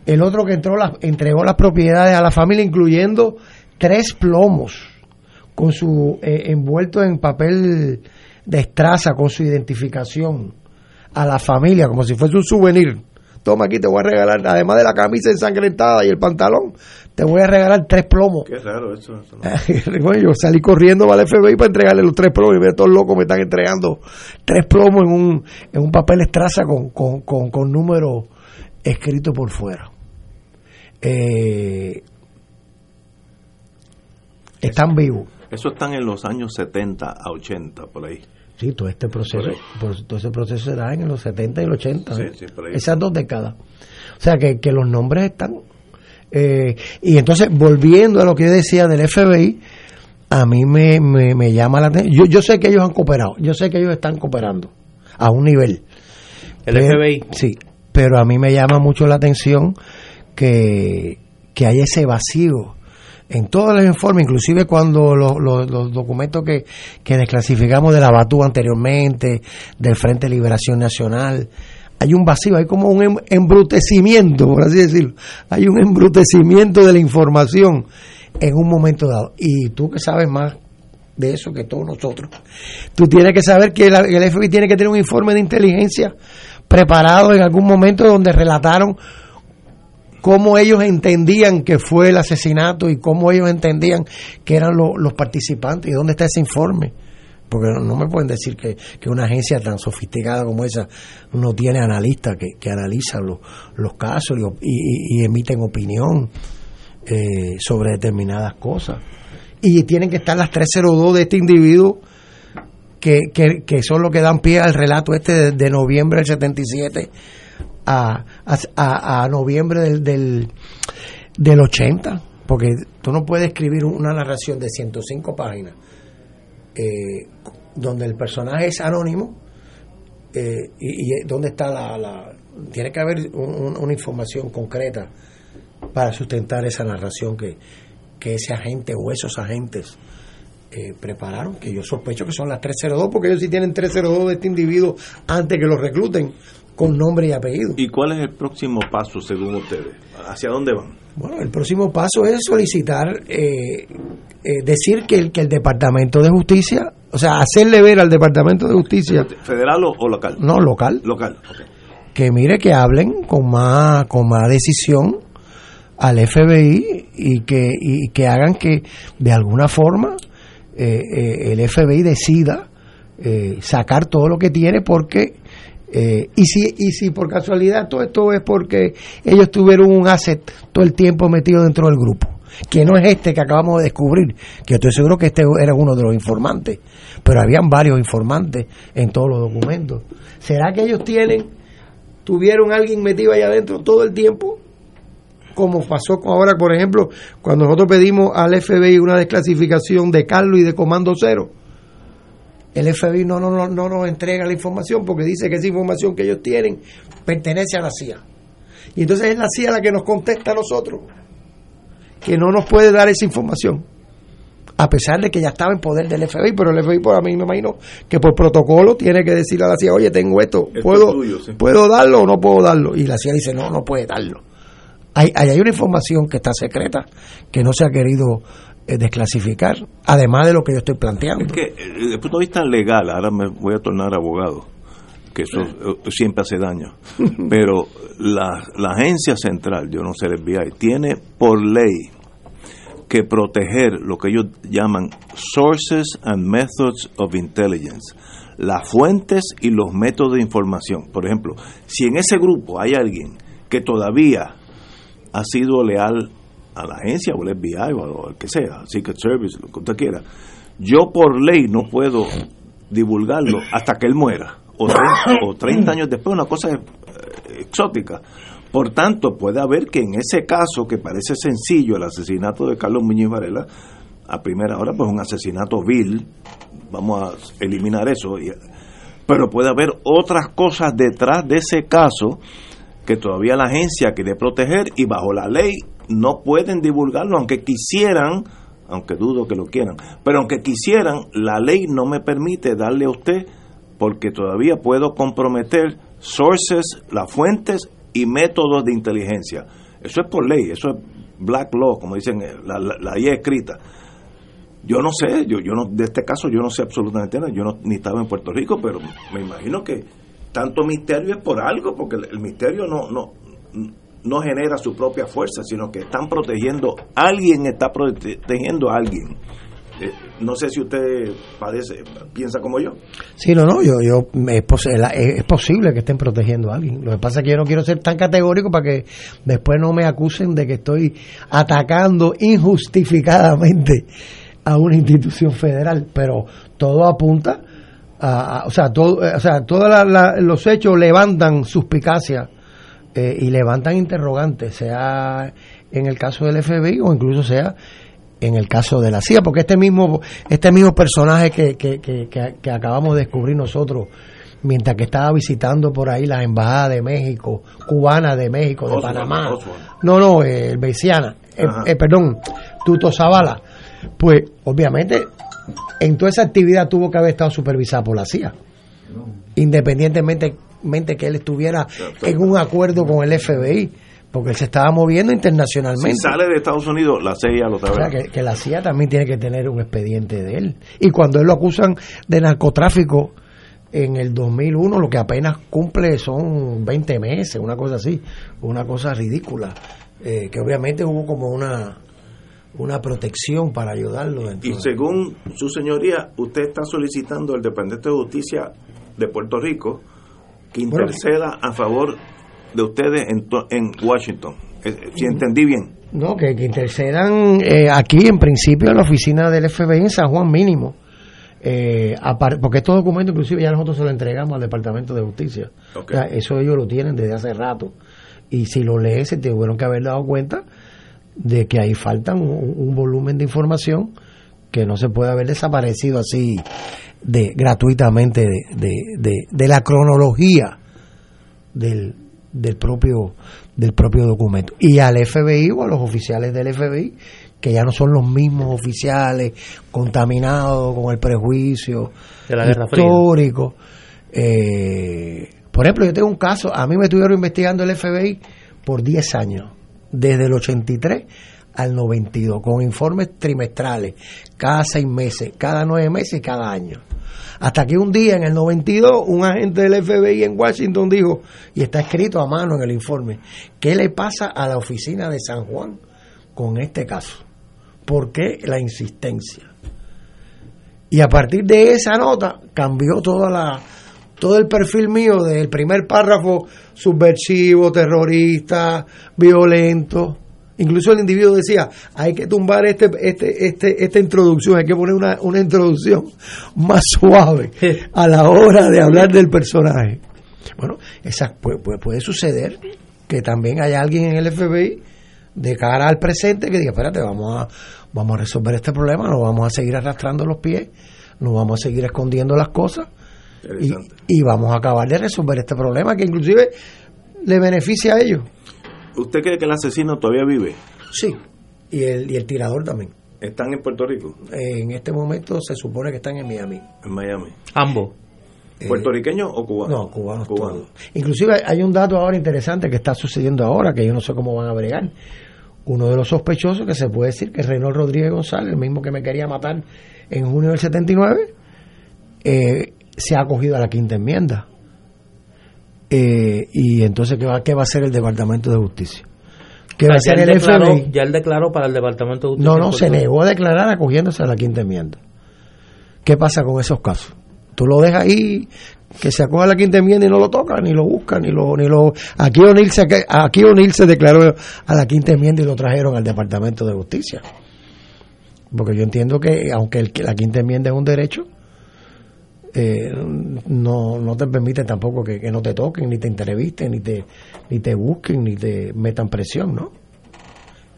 El otro que entró entregó las propiedades a la familia, incluyendo tres plomos, con su eh, envuelto en papel de estraza, con su identificación a la familia, como si fuese un souvenir. Toma aquí, te voy a regalar, además de la camisa ensangrentada y el pantalón, te voy a regalar tres plomos. Qué raro eso. eso no. Bueno, yo salí corriendo para el FBI para entregarle los tres plomos y mira, todos locos me están entregando tres plomos en un, en un papel estraza con, con, con, con números escritos por fuera. Eh, están vivos. Eso están en los años 70 a 80, por ahí. Sí, todo este proceso, todo ese proceso será en los 70 y los 80. Sí, ¿eh? sí, por ahí. Esas dos décadas. O sea, que, que los nombres están. Eh, y entonces, volviendo a lo que yo decía del FBI, a mí me, me, me llama la atención. Yo, yo sé que ellos han cooperado, yo sé que ellos están cooperando a un nivel. El Pero- FBI. Sí, pero a mí me llama mucho la atención que, que hay ese vacío en todos los informes, inclusive cuando los, los- los documentos que, que desclasificamos de la BATU anteriormente, del Frente de Liberación Nacional, hay un vacío, hay como un em, embrutecimiento, por así decirlo. Hay un embrutecimiento de la información en un momento dado. Y tú que sabes más de eso que todos nosotros, tú tienes que saber que el FBI tiene que tener un informe de inteligencia preparado en algún momento donde relataron cómo ellos entendían que fue el asesinato y cómo ellos entendían que eran los participantes y dónde está ese informe. Porque no, me pueden decir que, una agencia tan sofisticada como esa no tiene analistas que, que analizan los, los casos y, emiten opinión eh, sobre determinadas cosas. Y tienen que estar las 302 de este individuo que, que, son los que dan pie al relato este de, noviembre del 77 a, a, noviembre del, del, del 80, porque tú no puedes escribir una narración de 105 páginas eh, donde el personaje es anónimo eh, y, donde está la, tiene que haber una información concreta para sustentar esa narración que, que ese agente o esos agentes eh, prepararon, que yo sospecho que son las 302, porque ellos sí tienen 302 de este individuo antes que lo recluten con nombre y apellido. ¿Y cuál es el próximo paso según ustedes? ¿Hacia dónde van? Bueno, el próximo paso es solicitar, eh, eh, decir que el, que el Departamento de Justicia, o sea, hacerle ver al Departamento de Justicia. ¿Federal o, local? No, local. Local, Que mire, que hablen con más, con más decisión al FBI y que, y que hagan que de alguna forma eh, el FBI decida sacar todo lo que tiene porque eh, y, si, y si por casualidad todo esto es porque ellos tuvieron un asset todo el tiempo metido dentro del grupo, que no es este que acabamos de descubrir, que estoy seguro que este era uno de los informantes, pero habían varios informantes en todos los documentos. ¿Será que ellos tienen, tuvieron alguien metido allá adentro todo el tiempo? Como pasó ahora, por ejemplo, cuando nosotros pedimos al FBI una desclasificación de Carlos y de Comando Cero el FBI no, no, no, no nos entrega la información porque dice que esa información que ellos tienen pertenece a la CIA. Y entonces es la CIA la que nos contesta a nosotros que no nos puede dar esa información. A pesar de que ya estaba en poder del FBI, pero el FBI por a mí me imagino que por protocolo tiene que decirle a la CIA, oye, tengo esto, ¿puedo, ¿puedo darlo o no puedo darlo? Y la CIA dice, no, no puede darlo. Hay, hay una información que está secreta, que no se ha querido desclasificar, además de lo que yo estoy planteando. Es que eh, desde el punto de vista legal, ahora me voy a tornar abogado, que eso eh, siempre hace daño, pero la, la agencia central, yo no sé el FBI, tiene por ley que proteger lo que ellos llaman sources and methods of intelligence, las fuentes y los métodos de información. Por ejemplo, si en ese grupo hay alguien que todavía ha sido leal a la agencia o el FBI o, el que sea, Secret Service, lo que usted quiera, yo por ley no puedo divulgarlo hasta que él muera, o 30, o 30 años después, una cosa eh, exótica. Por tanto, puede haber que en ese caso, que parece sencillo, el asesinato de Carlos Muñoz Varela, a primera hora, pues un asesinato vil, vamos a eliminar eso, pero puede haber otras cosas detrás de ese caso que todavía la agencia quiere proteger y bajo la ley no pueden divulgarlo, aunque quisieran, aunque dudo que lo quieran, pero aunque quisieran, la ley no me permite darle a usted, porque todavía puedo comprometer sources, las fuentes y métodos de inteligencia. Eso es por ley, eso es black law, como dicen, eh, la, la, ley escrita. Yo no sé, yo, yo no, de este caso yo no sé absolutamente nada, yo no, ni estaba en Puerto Rico, pero me imagino que tanto misterio es por algo, porque el, misterio no, no, no genera su propia fuerza, sino que están protegiendo, alguien está protegiendo a alguien. Eh, no sé si usted piensa como yo. Sí, no, no, yo, yo es, es, posible que estén protegiendo a alguien. Lo que pasa es que yo no quiero ser tan categórico para que después no me acusen de que estoy atacando injustificadamente a una institución federal, pero todo apunta a, o sea, todo, o sea, todos los hechos levantan suspicacia eh, y levantan interrogantes, sea en el caso del FBI o incluso sea en el caso de la CIA, porque este mismo, este mismo personaje que, que, que, acabamos de descubrir nosotros, mientras que estaba visitando por ahí la embajada de México, cubana de México, de Panamá, no, no, el eh, eh, perdón, Tuto Zavala, pues obviamente en toda esa actividad tuvo que haber estado supervisada por la CIA independientemente que él estuviera en un acuerdo con el FBI, porque él se estaba moviendo internacionalmente. Si sale de Estados Unidos, la CIA lo sabe. O sea, que, la CIA también tiene que tener un expediente de él. Y cuando él lo acusan de narcotráfico en el 2001, lo que apenas cumple son 20 meses, una cosa así, una cosa ridícula, eh, que obviamente hubo como una una protección para ayudarlo. y según su señoría, usted está solicitando al Dependiente de Justicia de Puerto Rico que interceda a favor de ustedes en, en Washington. Eh, si entendí bien. No, que, intercedan eh, aquí, en principio, en la oficina del FBI en San Juan mínimo. Eh, porque estos documentos inclusive ya nosotros se los entregamos al Departamento de Justicia. eso ellos lo tienen desde hace rato. Y si lo lees, se tuvieron que haber dado cuenta de que ahí faltan un, volumen de información que no se puede haber desaparecido así de gratuitamente de, de, de, la cronología del, del propio del propio documento. Y al FBI o a los oficiales del FBI que ya no son los mismos oficiales contaminados con el prejuicio histórico. Eh, por ejemplo yo tengo un caso a mí me estuvieron investigando el FBI por 10 años desde el 83 al 92, con informes trimestrales, cada seis meses, cada nueve meses y cada año. Hasta que un día en el 92 un agente del FBI en Washington dijo, y está escrito a mano en el informe, ¿qué le pasa a la oficina de San Juan con este caso? ¿Por qué la insistencia? Y a partir de esa nota cambió toda la, todo el perfil mío del primer párrafo subversivo, terrorista, violento. Incluso el individuo decía, hay que tumbar este, este, este, esta introducción, hay que poner una, una introducción más suave a la hora de hablar del personaje. Bueno, esa, puede, puede, suceder que también haya alguien en el FBI de cara al presente que diga, espérate, vamos a, vamos a resolver este problema, no vamos a seguir arrastrando los pies, no vamos a seguir escondiendo las cosas y, vamos a acabar de resolver este problema que inclusive le beneficia a ellos. ¿Usted cree que el asesino todavía vive? Sí, y el, y el tirador también. ¿Están en Puerto Rico? en este momento se supone que están en Miami. En Miami. Ambos. Eh, ¿Puertorriqueños o cubanos? No, cubanos, cubanos. Inclusive hay un dato ahora interesante que está sucediendo ahora, que yo no sé cómo van a bregar. Uno de los sospechosos que se puede decir que es Reynolds Rodríguez González, el mismo que me quería matar en junio del 79, eh, se ha acogido a la quinta enmienda. Eh, y entonces, ¿qué va, ¿qué va a hacer el Departamento de Justicia? ¿Qué va a hacer el FBI? Ya él declaró para el Departamento de Justicia. No, no, se negó a declarar acogiéndose a la quinta enmienda. ¿Qué pasa con esos casos? Tú lo dejas ahí, que se acoja a la quinta enmienda y no lo toca, ni lo busca, ni lo... Ni lo aquí O'Neill se, aquí se declaró a la quinta enmienda y lo trajeron al Departamento de Justicia. Porque yo entiendo que, aunque el, la quinta enmienda es un derecho, eh, no, no te permite tampoco que, no te toquen, ni te entrevisten, ni te, ni te busquen, ni te metan presión, ¿no?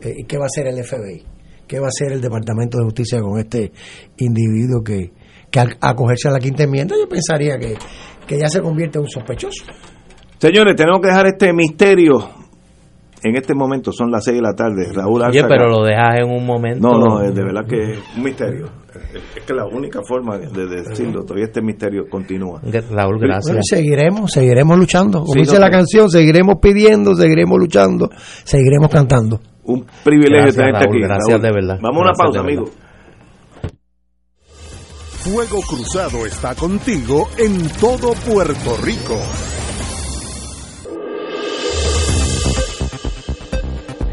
Eh, ¿Y qué va a hacer el FBI? ¿Qué va a hacer el Departamento de Justicia con este individuo que, que al acogerse a la quinta enmienda yo pensaría que, que ya se convierte en un sospechoso? Señores, tenemos que dejar este misterio en este momento son las 6 de la tarde. Raúl Oye, pero lo dejas en un momento. No, no, es de verdad que es un misterio. Es que la única forma de decirlo, todavía este misterio continúa. Raúl, gracias. seguiremos, seguiremos luchando. Como dice la canción, seguiremos pidiendo, seguiremos luchando, seguiremos cantando. Un privilegio tenerte aquí. Gracias de verdad. Vamos a una pausa, amigo. Fuego Cruzado está contigo en todo Puerto Rico.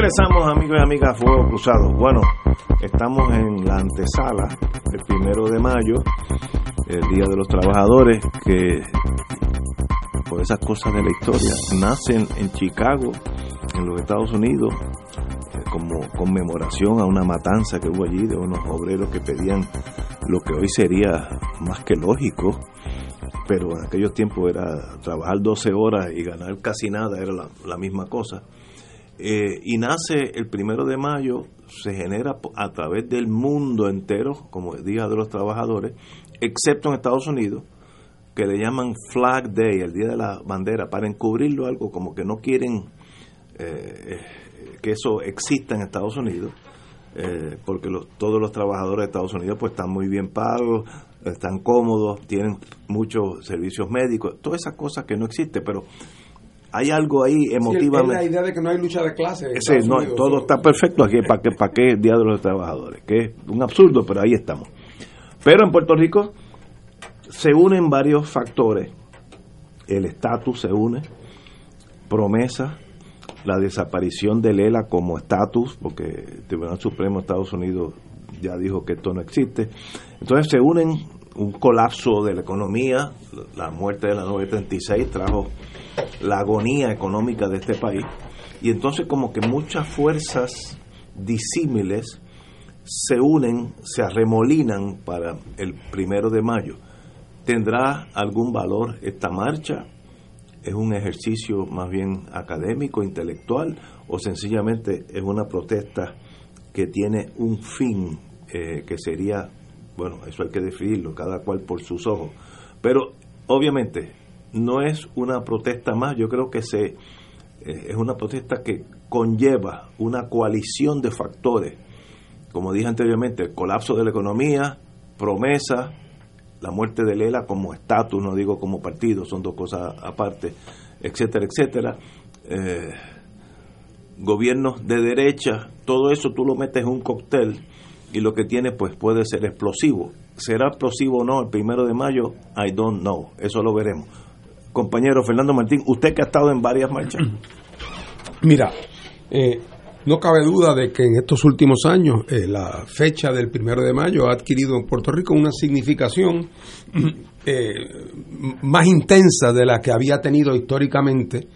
Regresamos amigos y amigas a Fuego Cruzado. Bueno, estamos en la antesala del primero de mayo, el Día de los Trabajadores, que por esas cosas de la historia nacen en Chicago en los Estados Unidos eh, como conmemoración a una matanza que hubo allí de unos obreros que pedían lo que hoy sería más que lógico, pero en aquellos tiempos era trabajar 12 horas y ganar casi nada, era la, misma cosa. Eh, y nace el primero de mayo, se genera a través del mundo entero como Día de los Trabajadores, excepto en Estados Unidos, que le llaman Flag Day, el Día de la Bandera, para encubrirlo algo como que no quieren eh, que eso exista en Estados Unidos, eh, porque todos los trabajadores de Estados Unidos pues están muy bien pagos, están cómodos, tienen muchos servicios médicos, todas esas cosas que no existen, pero hay algo ahí emotivamente. la idea de que no hay lucha de clases. Sí, no, todo está perfecto aquí, ¿para qué, ¿para qué Día de los Trabajadores? Que es un absurdo, pero ahí estamos. Pero en Puerto Rico se unen varios factores. El estatus se une, promesa, la desaparición de Lela como estatus, porque el Tribunal Supremo de Estados Unidos ya dijo que esto no existe. Entonces se unen un colapso de la economía, la muerte de la 936 trajo la agonía económica de este país, y entonces como que muchas fuerzas disímiles se unen, se arremolinan para el primero de mayo. ¿Tendrá algún valor esta marcha? ¿Es un ejercicio más bien académico, intelectual, o sencillamente es una protesta que tiene un fin eh, que sería, bueno, eso hay que definirlo, cada cual por sus ojos. Pero obviamente no es una protesta más, yo creo que se, eh, es una protesta que conlleva una coalición de factores, como dije anteriormente, el colapso de la economía, promesa, la muerte de Lela como estatus, no digo como partido, son dos cosas aparte, etcétera, etcétera. Eh, gobiernos de derecha, todo eso tú lo metes en un cóctel y lo que tiene pues puede ser explosivo. ¿Será explosivo o no el primero de mayo? I don't know, eso lo veremos. Compañero Fernando Martín, usted que ha estado en varias marchas. Mira, eh, no cabe duda de que en estos últimos años eh, la fecha del primero de mayo ha adquirido en Puerto Rico una significación eh, más intensa de la que había tenido históricamente,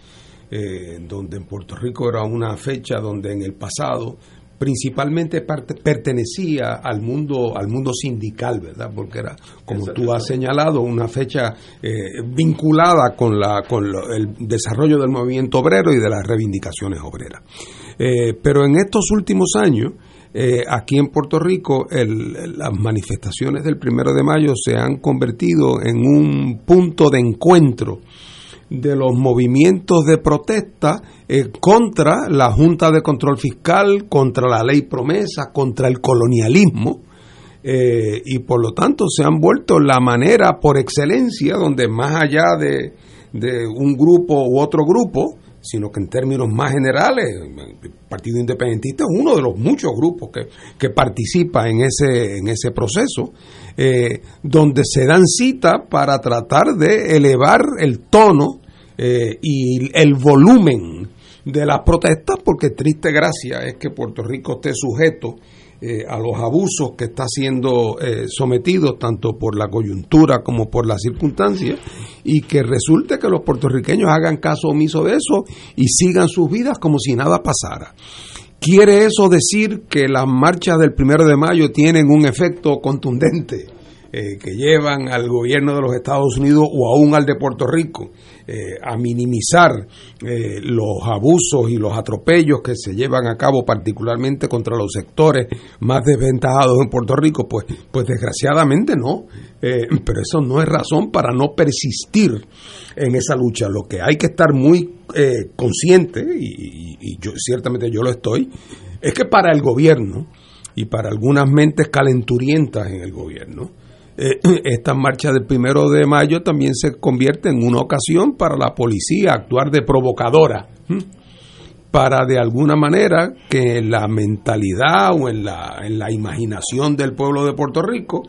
donde en Puerto Rico era una fecha donde en el pasado principalmente pertenecía al mundo al mundo sindical, ¿verdad? Porque era, como tú has señalado, una fecha eh, vinculada con la con el desarrollo del movimiento obrero y de las reivindicaciones obreras. Eh, pero en estos últimos años, eh, aquí en Puerto Rico, las manifestaciones del primero de mayo se han convertido en un punto de encuentro de los movimientos de protesta eh, contra la Junta de Control Fiscal, contra la ley promesa, contra el colonialismo, eh, y por lo tanto se han vuelto la manera por excelencia donde más allá de, de un grupo u otro grupo, sino que en términos más generales, el Partido Independentista es uno de los muchos grupos que, que participa en ese, en ese proceso, eh, donde se dan cita para tratar de elevar el tono eh, y el volumen de las protestas, porque triste gracia es que Puerto Rico esté sujeto eh, a los abusos que está siendo eh, sometido tanto por la coyuntura como por las circunstancias y que resulte que los puertorriqueños hagan caso omiso de eso y sigan sus vidas como si nada pasara. ¿Quiere eso decir que las marchas del primero de mayo tienen un efecto contundente? Eh, que llevan al gobierno de los Estados Unidos o aún al de Puerto Rico eh, a minimizar eh, los abusos y los atropellos que se llevan a cabo particularmente contra los sectores más desventajados en Puerto Rico, pues, pues desgraciadamente no. pero eso no es razón para no persistir en esa lucha. Lo que hay que estar muy consciente, y, y yo ciertamente yo lo estoy, es que para el gobierno y para algunas mentes calenturientas en el gobierno, eh, esta marcha del primero de mayo también se convierte en una ocasión para la policía actuar de provocadora, para de alguna manera que en la mentalidad o en la, en la imaginación del pueblo de Puerto Rico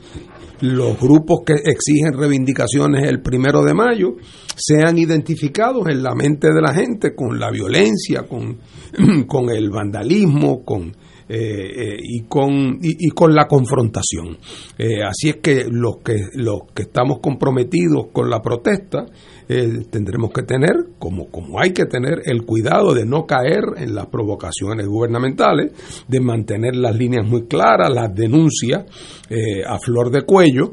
los grupos que exigen reivindicaciones el primero de mayo sean identificados en la mente de la gente con la violencia, con, con el vandalismo, con eh, eh, y, con, y, con la confrontación. Eh, así es que los, que los que estamos comprometidos con la protesta tendremos que tener, como, como hay que tener, el cuidado de no caer en las provocaciones gubernamentales, de mantener las líneas muy claras, las denuncias a flor de cuello.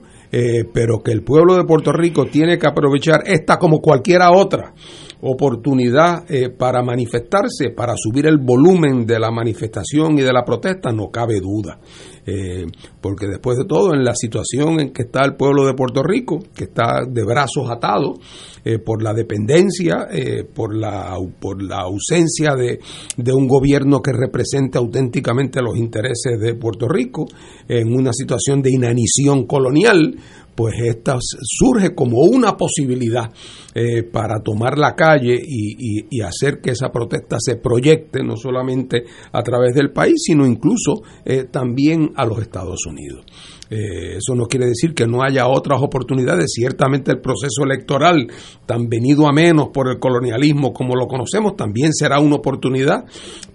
pero que el pueblo de Puerto Rico tiene que aprovechar esta como cualquiera otra oportunidad eh, para manifestarse, para subir el volumen de la manifestación y de la protesta, no cabe duda. Eh, porque después de todo, en la situación en que está el pueblo de Puerto Rico, que está de brazos atados eh, por la dependencia, por, la, por la ausencia de, de, un gobierno que represente auténticamente los intereses de Puerto Rico, en una situación de inanición colonial, pues esta surge como una posibilidad eh, para tomar la calle y, hacer que esa protesta se proyecte no solamente a través del país, sino incluso eh, también a los Estados Unidos. Eh, eso no quiere decir que no haya otras oportunidades. Ciertamente el proceso electoral, tan venido a menos por el colonialismo como lo conocemos, también será una oportunidad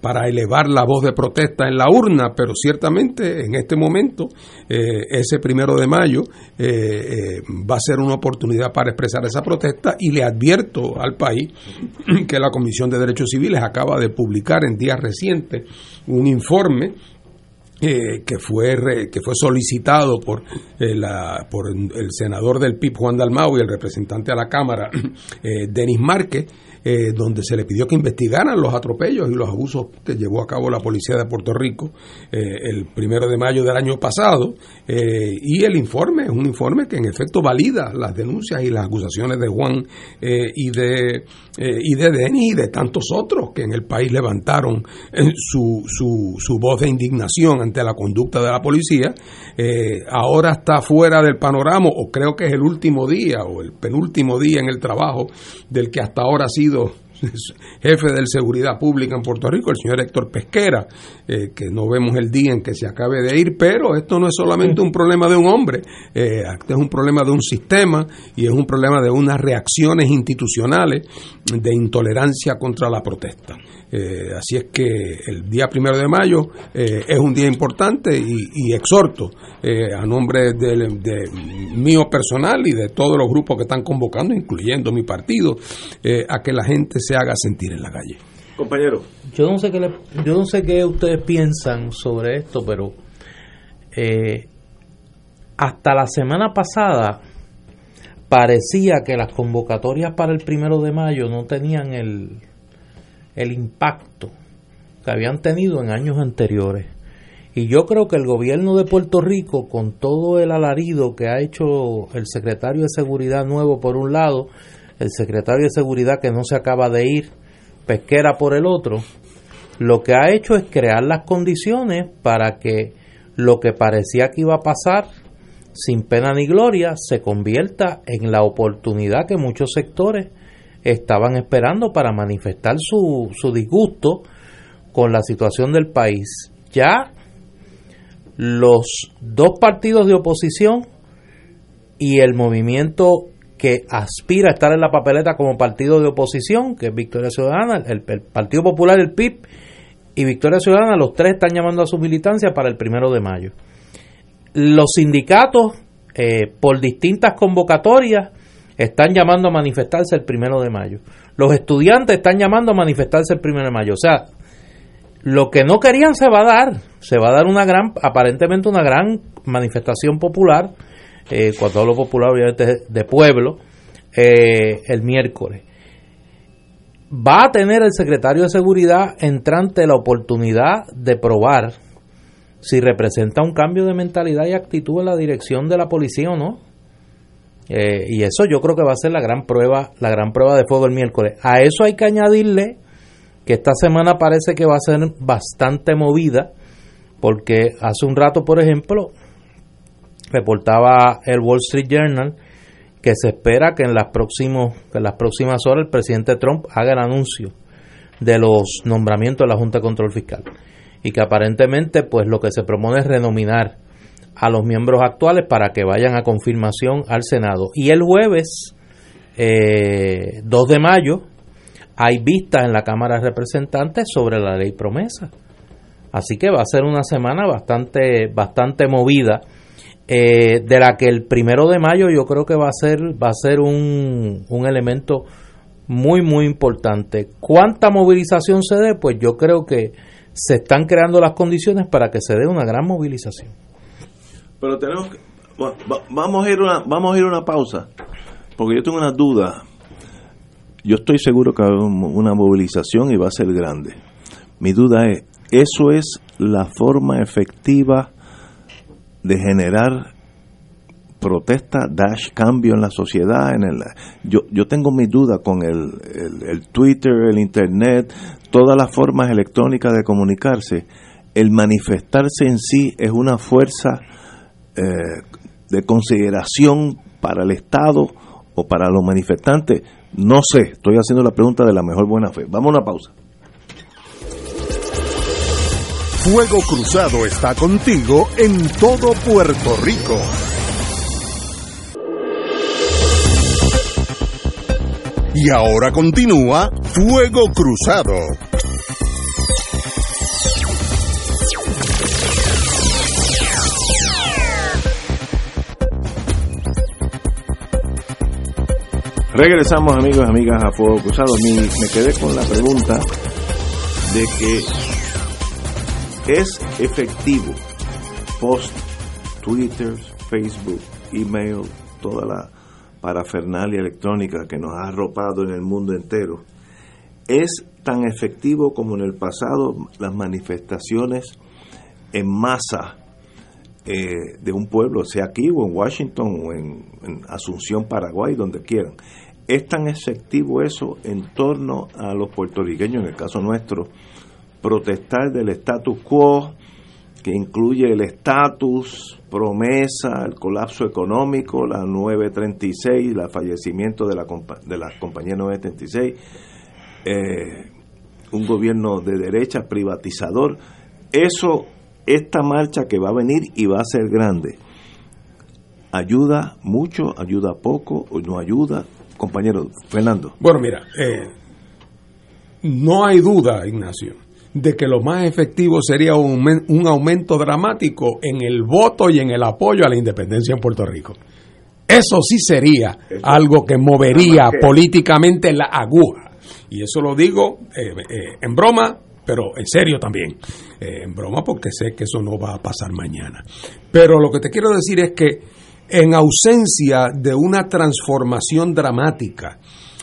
para elevar la voz de protesta en la urna, pero ciertamente en este momento, eh, ese primero de mayo, eh, va a ser una oportunidad para expresar esa protesta y le advierto al país que la Comisión de Derechos Civiles acaba de publicar en días recientes un informe eh, que fue que fue solicitado por, eh, por el senador del PIB Juan Dalmau y el representante a la Cámara eh, Denis Márquez eh, donde se le pidió que investigaran los atropellos y los abusos que llevó a cabo la policía de Puerto Rico eh, el primero de mayo del año pasado. Eh, y el informe es un informe que en efecto valida las denuncias y las acusaciones de Juan y de y de Denis y de tantos otros que en el país levantaron su, su, su voz de indignación ante la conducta de la policía. ahora está fuera del panorama, o creo que es el último día o el penúltimo día en el trabajo del que hasta ahora ha sido jefe de seguridad pública en Puerto Rico, el señor Héctor Pesquera, eh, que no vemos el día en que se acabe de ir, pero esto no es solamente un problema de un hombre, eh, es un problema de un sistema y es un problema de unas reacciones institucionales de intolerancia contra la protesta. Eh, así es que el día primero de mayo eh, es un día importante y, exhorto eh, a nombre de, mío personal y de todos los grupos que están convocando, incluyendo mi partido, a que la gente se haga sentir en la calle. Compañero. Yo no sé qué, yo no sé qué ustedes piensan sobre esto, pero hasta la semana pasada parecía que las convocatorias para el primero de mayo no tenían el el impacto que habían tenido en años anteriores. Y yo creo que el gobierno de Puerto Rico, con todo el alarido que ha hecho el secretario de Seguridad nuevo por un lado, el secretario de Seguridad que no se acaba de ir, pesquera por el otro, lo que ha hecho es crear las condiciones para que lo que parecía que iba a pasar sin pena ni gloria se convierta en la oportunidad que muchos sectores estaban esperando para manifestar su, su disgusto con la situación del país. Ya los dos partidos de oposición y el movimiento que aspira a estar en la papeleta como partido de oposición, que es Victoria Ciudadana, el, Partido Popular, el PIB y Victoria Ciudadana, los tres están llamando a su militancia para el primero de mayo. Los sindicatos, eh, por distintas convocatorias, están llamando a manifestarse el primero de mayo. Los estudiantes están llamando a manifestarse el primero de mayo. O sea, lo que no querían se va a dar. Se va a dar una gran, aparentemente una gran manifestación popular, eh, cuando hablo popular, obviamente de pueblo, eh, el miércoles. Va a tener el secretario de Seguridad entrante la oportunidad de probar si representa un cambio de mentalidad y actitud en la dirección de la policía o no. Eh, y eso yo creo que va a ser la gran prueba, la gran prueba de fuego el miércoles. A eso hay que añadirle que esta semana parece que va a ser bastante movida, porque hace un rato, por ejemplo, reportaba el Wall Street Journal que se espera que en las próximos, en las próximas horas el presidente Trump haga el anuncio de los nombramientos de la Junta de Control Fiscal y que aparentemente pues lo que se propone es renominar a los miembros actuales para que vayan a confirmación al Senado. Y el jueves eh, 2 de mayo hay vistas en la Cámara de Representantes sobre la ley promesa. Así que va a ser una semana bastante, bastante movida, eh, de la que el primero de mayo yo creo que va a ser, va a ser un, un elemento muy, muy importante. ¿Cuánta movilización se dé? Pues yo creo que se están creando las condiciones para que se dé una gran movilización. Pero tenemos que, vamos a ir una, vamos a ir una pausa, porque yo tengo una duda. Yo estoy seguro que haber una movilización y va a ser grande. Mi duda es, ¿eso es la forma efectiva de generar protesta dash cambio en la sociedad en el yo yo tengo mi duda con el, el, Twitter el internet todas las formas electrónicas de comunicarse el manifestarse en sí es una fuerza eh, de consideración para el Estado o para los manifestantes? No sé, estoy haciendo la pregunta de la mejor buena fe. Vamos a una pausa. Fuego Cruzado está contigo en todo Puerto Rico. Y ahora continúa Fuego Cruzado. Regresamos amigos y amigas a Fuego Cruzado. me quedé con la pregunta de que es efectivo post Twitter, Facebook, email, toda la parafernalia electrónica que nos ha arropado en el mundo entero. Es tan efectivo como en el pasado las manifestaciones en masa eh, de un pueblo, sea aquí o en Washington o en, en Asunción, Paraguay, donde quieran es tan efectivo eso en torno a los puertorriqueños, en el caso nuestro, protestar del status quo, que incluye el estatus, promesa, el colapso económico, la 936, el fallecimiento de la, de la compañía 936, eh, un gobierno de derecha privatizador. Eso, esta marcha que va a venir y va a ser grande, ayuda mucho, ayuda poco o no ayuda, compañero Fernando. Bueno, mira, eh, no hay duda, Ignacio, de que lo más efectivo sería un, un, aumento dramático en el voto y en el apoyo a la independencia en Puerto Rico. Eso sí sería algo que movería políticamente la aguja. Y eso lo digo eh, eh, en broma, pero en serio también. en broma porque sé que eso no va a pasar mañana. Pero lo que te quiero decir es que en ausencia de una transformación dramática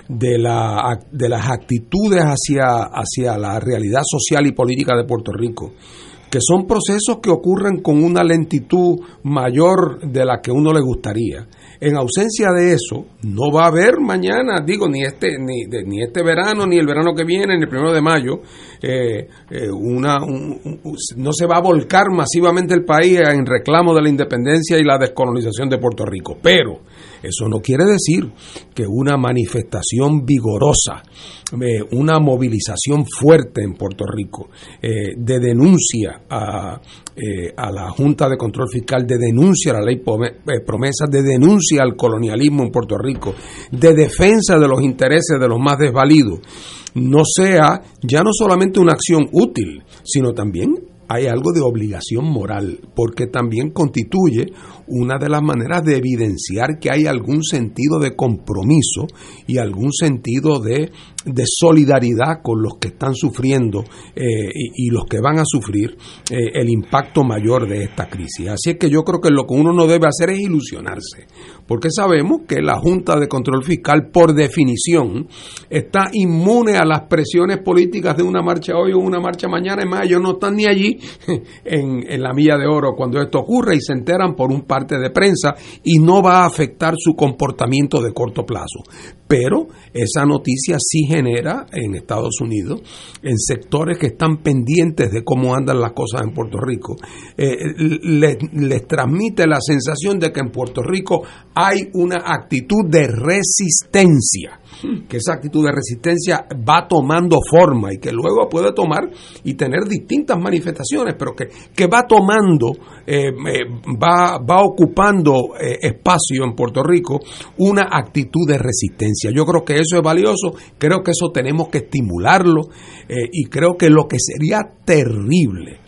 de, la, de las actitudes hacia, hacia la realidad social y política de Puerto Rico, que son procesos que ocurren con una lentitud mayor de la que uno le gustaría. En ausencia de eso, no va a haber mañana, digo, ni este, ni, ni este verano, ni el verano que viene, ni el primero de mayo, eh, eh, una, no se va a volcar masivamente el país en reclamo de la independencia y la descolonización de Puerto Rico. Pero eso no quiere decir que una manifestación vigorosa, eh, una movilización fuerte en Puerto Rico de denuncia a, a, la Junta de Control Fiscal, de denuncia a la ley promesa, de denuncia al colonialismo en Puerto Rico, de defensa de los intereses de los más desvalidos, no sea ya no solamente una acción útil, sino también hay algo de obligación moral, porque también constituye una de las maneras de evidenciar que hay algún sentido de compromiso y algún sentido de, solidaridad con los que están sufriendo eh, y, los que van a sufrir eh, el impacto mayor de esta crisis. Así es que yo creo que lo que uno no debe hacer es ilusionarse, porque sabemos que la Junta de Control Fiscal, por definición, está inmune a las presiones políticas de una marcha hoy o una marcha mañana. Es más, ellos no están ni allí en, en la milla de oro cuando esto ocurre y se enteran por un parte de prensa y no va a afectar su comportamiento de corto plazo. Pero esa noticia sí genera en Estados Unidos, en sectores que están pendientes de cómo andan las cosas en Puerto Rico, eh, les, les transmite la sensación de que en Puerto Rico hay una actitud de resistencia que esa actitud de resistencia va tomando forma y que luego puede tomar y tener distintas manifestaciones, pero que, que va tomando, eh, eh, va, va ocupando eh, espacio en Puerto Rico una actitud de resistencia. Yo creo que eso es valioso, creo que eso tenemos que estimularlo y creo que lo que sería terrible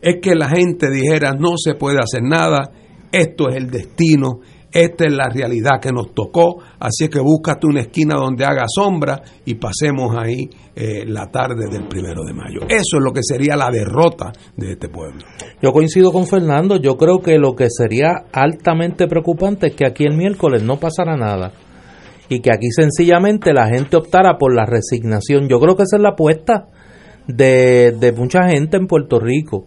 es que la gente dijera no se puede hacer nada, esto es el destino, esta es la realidad que nos tocó, así que búscate una esquina donde haga sombra y pasemos ahí eh, la tarde del primero de mayo. Eso es lo que sería la derrota de este pueblo. Yo coincido con Fernando, yo creo que lo que sería altamente preocupante es que aquí el miércoles no pasara nada y que aquí sencillamente la gente optara por la resignación. Yo creo que esa es la apuesta de, de mucha gente en Puerto Rico,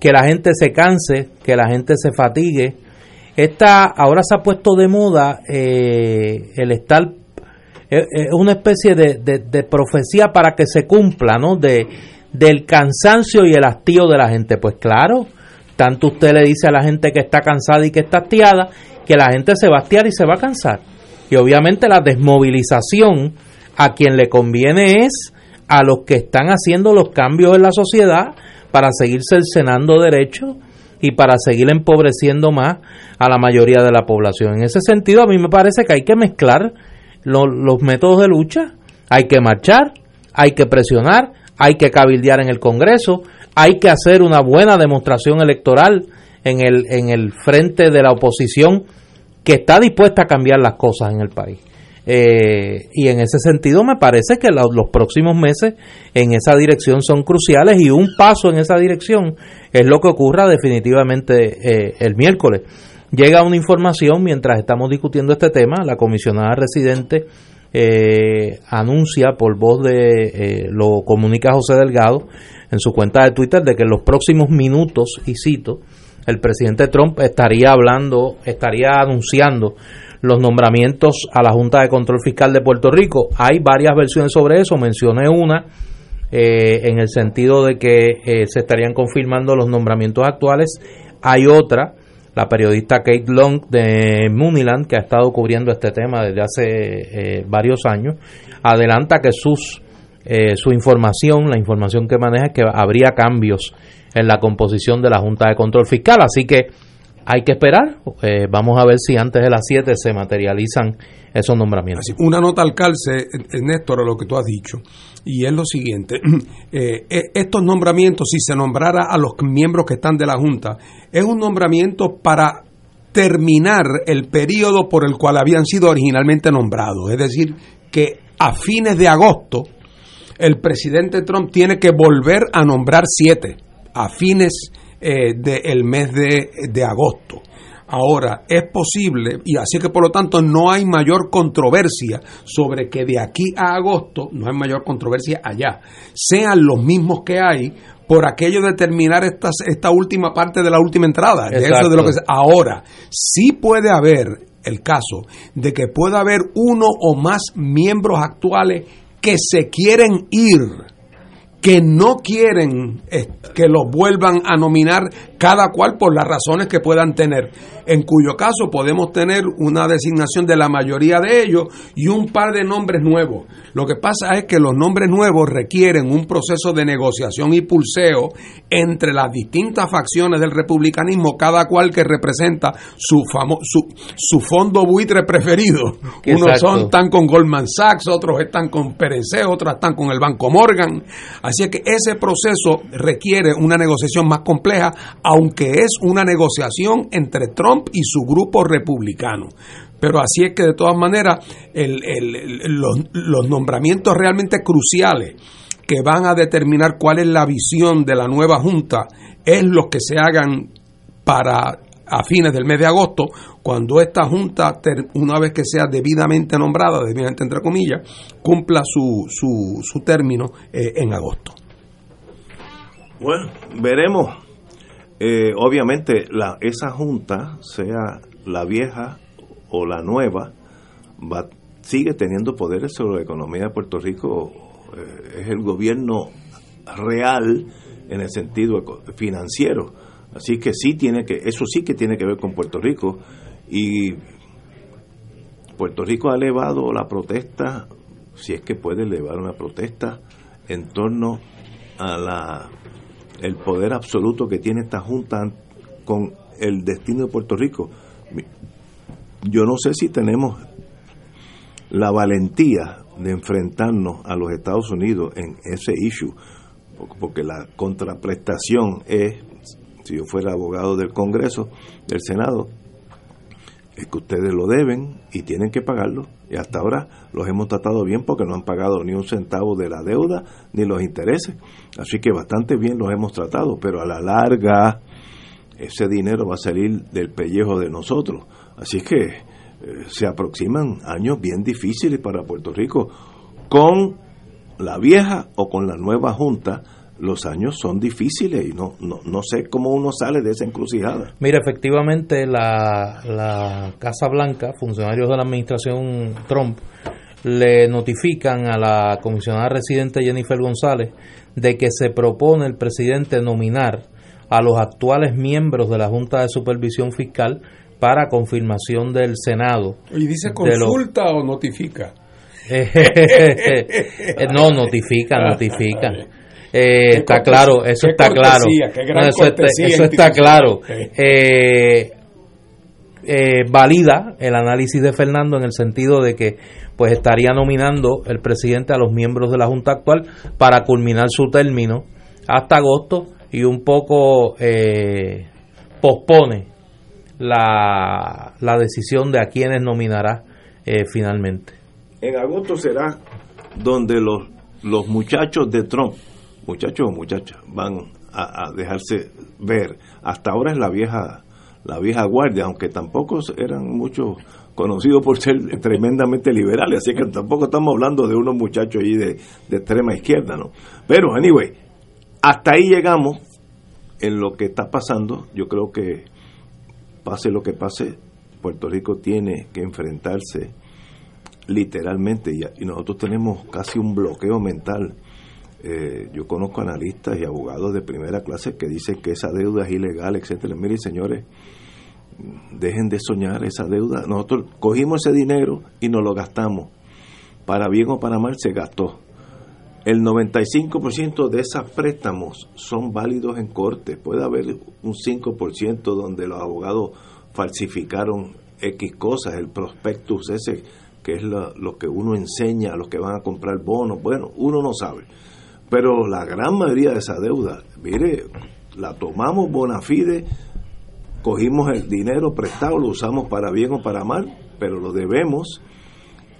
que la gente se canse, que la gente se fatigue esta, ahora se ha puesto de moda eh, el estar, es una especie de, profecía para que se cumpla, ¿no? De, del cansancio y el hastío de la gente. Pues claro, tanto usted le dice a la gente que está cansada y que está hastiada, que la gente se va a hastiar y se va a cansar. Y obviamente la desmovilización a quien le conviene es a los que están haciendo los cambios en la sociedad para seguir cercenando derechos y para seguir empobreciendo más a la mayoría de la población. En ese sentido, a mí me parece que hay que mezclar los métodos de lucha, hay que marchar, hay que presionar, hay que cabildear en el Congreso, hay que hacer una buena demostración electoral en el, en el frente de la oposición que está dispuesta a cambiar las cosas en el país. Eh, y en ese sentido me parece que los próximos meses en esa dirección son cruciales y un paso en esa dirección es lo que ocurra definitivamente eh, el miércoles. Llega una información mientras estamos discutiendo este tema, la comisionada residente eh, anuncia por voz de, lo comunica José Delgado en su cuenta de Twitter, de que en los próximos minutos, y cito, el presidente Trump estaría hablando, estaría anunciando los nombramientos a la Junta de Control Fiscal de Puerto Rico. Hay varias versiones sobre eso, mencioné una eh, en el sentido de que eh, se estarían confirmando los nombramientos actuales. Hay otra, la periodista Kate Long de Muniland, que ha estado cubriendo este tema desde hace eh, varios años, adelanta que sus, su información, la información que maneja es que habría cambios en la composición de la Junta de Control Fiscal. Así que hay que esperar. Eh, vamos a ver si antes de las 7 se materializan esos nombramientos. una nota al calce, Néstor, lo que tú has dicho, y es lo siguiente. Eh, e, estos nombramientos, si se nombrara a los miembros que están de la Junta, es un nombramiento para terminar el periodo por el cual habían sido originalmente nombrados. Es decir, que a fines de agosto el presidente Trump tiene que volver a nombrar siete. A fines eh, del mes de, de agosto. Ahora, es posible, y así que por lo tanto no hay mayor controversia sobre que de aquí a agosto, no hay mayor controversia allá, sean los mismos que hay por aquello de terminar esta, esta última parte de la última entrada. De eso de lo que, ahora, sí puede haber el caso de que pueda haber uno o más miembros actuales que se quieren ir que no quieren eh, que los vuelvan a nominar cada cual por las razones que puedan tener, en cuyo caso podemos tener una designación de la mayoría de ellos y un par de nombres nuevos. Lo que pasa es que los nombres nuevos requieren un proceso de negociación y pulseo entre las distintas facciones del republicanismo, cada cual que representa su, su, su fondo buitre preferido. Unos son, están con Goldman Sachs, otros están con PNC, otros están con el Banco Morgan. Así que ese proceso requiere una negociación más compleja aunque es una negociación entre Trump y su grupo republicano. Pero así es que de todas maneras los, nombramientos realmente cruciales que van a determinar cuál es la visión de la nueva Junta es los que se hagan para a fines del mes de agosto, cuando esta Junta, una vez que sea debidamente nombrada, debidamente entre comillas, cumpla su, su, su término eh, en agosto. Bueno, veremos eh, obviamente la, esa junta, sea la vieja o la nueva, va, sigue teniendo poderes sobre la economía de Puerto Rico. Eh, es el gobierno real en el sentido financiero. Así que sí tiene que, eso sí que tiene que ver con Puerto Rico. Y Puerto Rico ha elevado la protesta si es que puede elevar una protesta en torno a la el poder absoluto que tiene esta junta con el destino de Puerto Rico. Yo no sé si tenemos la valentía de enfrentarnos a los Estados Unidos en ese issue, porque la contraprestación es, si yo fuera abogado del Congreso, del Senado, es que ustedes lo deben y tienen que pagarlo. Y hasta ahora los hemos tratado bien porque no han pagado ni un centavo de la deuda ni los intereses. Así que bastante bien los hemos tratado, pero a la larga ese dinero va a salir del pellejo de nosotros. Así que eh, se aproximan años bien difíciles para Puerto Rico. Con la vieja o con la nueva junta, los años son difíciles y no, no, no sé cómo uno sale de esa encrucijada. Mira, efectivamente la, la Casa Blanca, funcionarios de la administración Trump, le notifican a la comisionada residente Jennifer González de que se propone el presidente nominar a los actuales miembros de la Junta de Supervisión Fiscal para confirmación del Senado. ¿Y dice consulta o notifica? no, notifica, notifica. Eh, está claro, eso está claro. eso, está, claro. Eh, eh, valida el análisis de Fernando en el sentido de que pues estaría nominando el presidente a los miembros de la Junta actual para culminar su término hasta agosto y un poco eh, pospone la, la, decisión de a quienes nominará eh, finalmente. En agosto será donde los, los muchachos de Trump, muchachos o muchachas, van a, dejarse ver. Hasta ahora es la vieja la vieja guardia, aunque tampoco eran muchos conocidos por ser tremendamente liberales, así que tampoco estamos hablando de unos muchachos ahí de, de extrema izquierda, ¿no? Pero, anyway, hasta ahí llegamos en lo que está pasando. Yo creo que pase lo que pase, Puerto Rico tiene que enfrentarse literalmente y, nosotros tenemos casi un bloqueo mental. Eh, yo conozco analistas y abogados de primera clase que dicen que esa deuda es ilegal, etcétera. Miren, señores, dejen de soñar esa deuda. Nosotros cogimos ese dinero y nos lo gastamos. Para bien o para mal se gastó el 95% de esos préstamos son válidos en corte. Puede haber un 5% donde los abogados falsificaron X cosas, el prospectus ese, que es lo, que uno enseña a los que van a comprar bonos. Bueno, uno no sabe. Pero la gran mayoría de esa deuda, mire, la tomamos bona fide, cogimos el dinero prestado, lo usamos para bien o para mal, pero lo debemos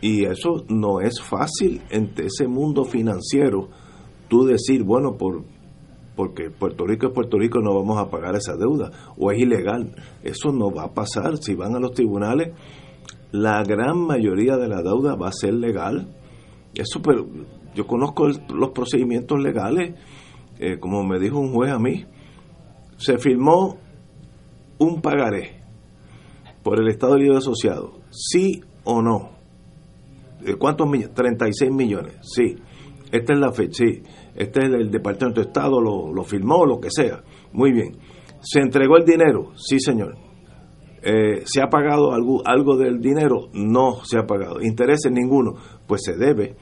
y eso no es fácil en ese mundo financiero, tú decir, bueno, por porque Puerto Rico es Puerto Rico, no vamos a pagar esa deuda, o es ilegal. Eso no va a pasar. Si van a los tribunales, la gran mayoría de la deuda va a ser legal. Eso, pero yo conozco los procedimientos legales, eh, como me dijo un juez a mí, se firmó un pagaré por el Estado Libre Asociado, sí o no ¿Cuántos millones? 36 millones, sí. Esta es la fecha, sí. Este es el Departamento de Estado, lo, lo firmó, lo que sea. Muy bien. ¿Se entregó el dinero? Sí, señor. Eh, ¿Se ha pagado algo, algo del dinero? No se ha pagado. ¿Intereses ninguno? Pues se debe.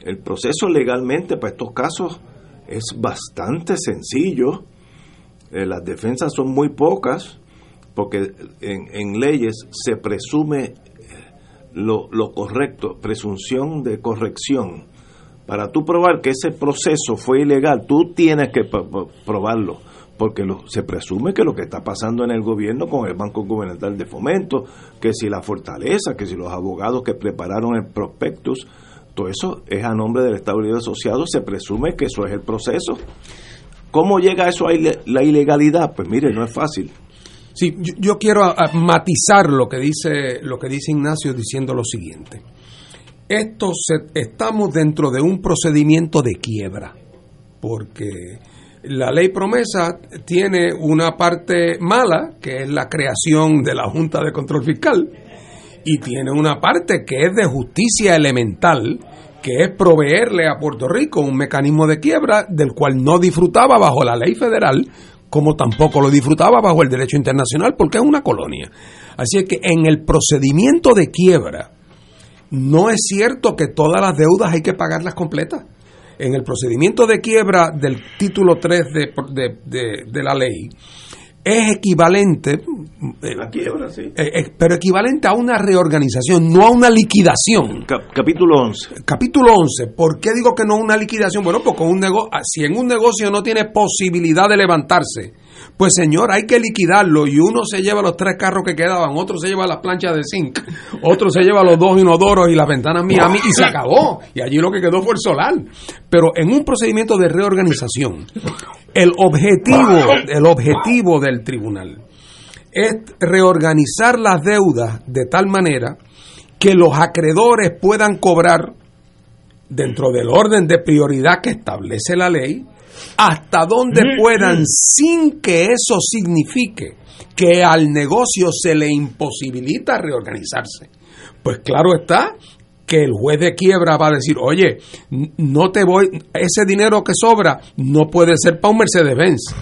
El proceso legalmente para estos casos es bastante sencillo. Eh, las defensas son muy pocas porque en, leyes se presume lo, lo correcto, presunción de corrección. Para tú probar que ese proceso fue ilegal, tú tienes que probarlo, porque se presume que lo que está pasando en el gobierno con el Banco Gubernamental de Fomento, que si la fortaleza, que si los abogados que prepararon el prospectus, eso es a nombre del Estado Libre Asociado, se presume que eso es el proceso. ¿Cómo llega eso a la ilegalidad? Pues mire, no es fácil. Sí, yo, quiero matizar lo que dice lo que dice Ignacio diciendo lo siguiente. Esto estamos dentro de un procedimiento de quiebra, porque la ley promesa tiene una parte mala, que es la creación de la Junta de Control Fiscal, y tiene una parte que es de justicia elemental, que es proveerle a Puerto Rico un mecanismo de quiebra del cual no disfrutaba bajo la ley federal como tampoco lo disfrutaba bajo el derecho internacional porque es una colonia. Así es que en el procedimiento de quiebra no es cierto que todas las deudas hay que pagarlas completas. En el procedimiento de quiebra del título 3 de, de, de, de la ley, es equivalente, La quiebra, sí. eh, eh, pero equivalente a una reorganización, no a una liquidación. Cap- capítulo 11. Capítulo 11, ¿por qué digo que no una liquidación? Bueno, porque un nego si en un negocio no tiene posibilidad de levantarse, pues señor, hay que liquidarlo y uno se lleva los tres carros que quedaban, otro se lleva las planchas de zinc, otro se lleva los dos inodoros y las ventanas Miami y se acabó. Y allí lo que quedó fue el solar. Pero en un procedimiento de reorganización, el objetivo, el objetivo del tribunal es reorganizar las deudas de tal manera que los acreedores puedan cobrar dentro del orden de prioridad que establece la ley, hasta donde puedan sin que eso signifique que al negocio se le imposibilita reorganizarse. Pues claro está que el juez de quiebra va a decir, oye, no te voy, ese dinero que sobra no puede ser para un Mercedes-Benz.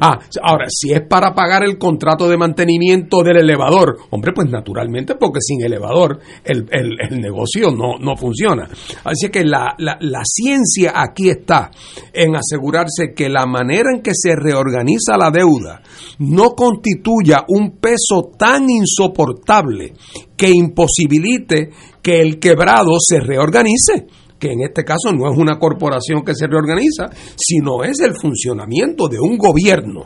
Ah, ahora, si es para pagar el contrato de mantenimiento del elevador, hombre, pues naturalmente, porque sin elevador el, el- el negocio no, no funciona. Así que la, la- la ciencia aquí está en asegurarse que la manera en que se reorganiza la deuda no constituya un peso tan insoportable que imposibilite que el quebrado se reorganice que en este caso no es una corporación que se reorganiza, sino es el funcionamiento de un gobierno.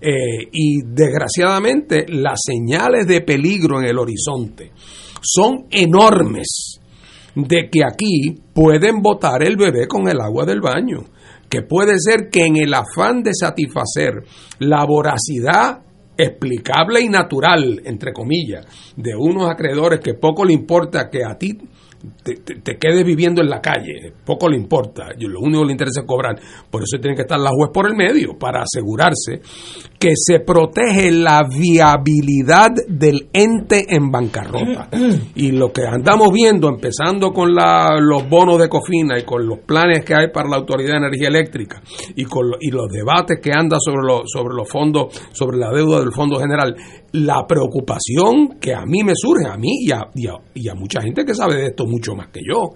Eh, y desgraciadamente las señales de peligro en el horizonte son enormes de que aquí pueden botar el bebé con el agua del baño, que puede ser que en el afán de satisfacer la voracidad explicable y natural, entre comillas, de unos acreedores que poco le importa que a ti te, quedes viviendo en la calle, poco le importa, lo único que le interesa es cobrar. Por eso tiene que estar la juez por el medio, para asegurarse que se protege la viabilidad del ente en bancarrota. Y lo que andamos viendo, empezando con los bonos de Cofina y con los planes que hay para la Autoridad de Energía Eléctrica y con lo- y los debates que anda sobre, los sobre los fondos, sobre la deuda del Fondo General, la preocupación que a mí me surge, a mí y a, y a- y a mucha gente que sabe de esto mucho más que yo,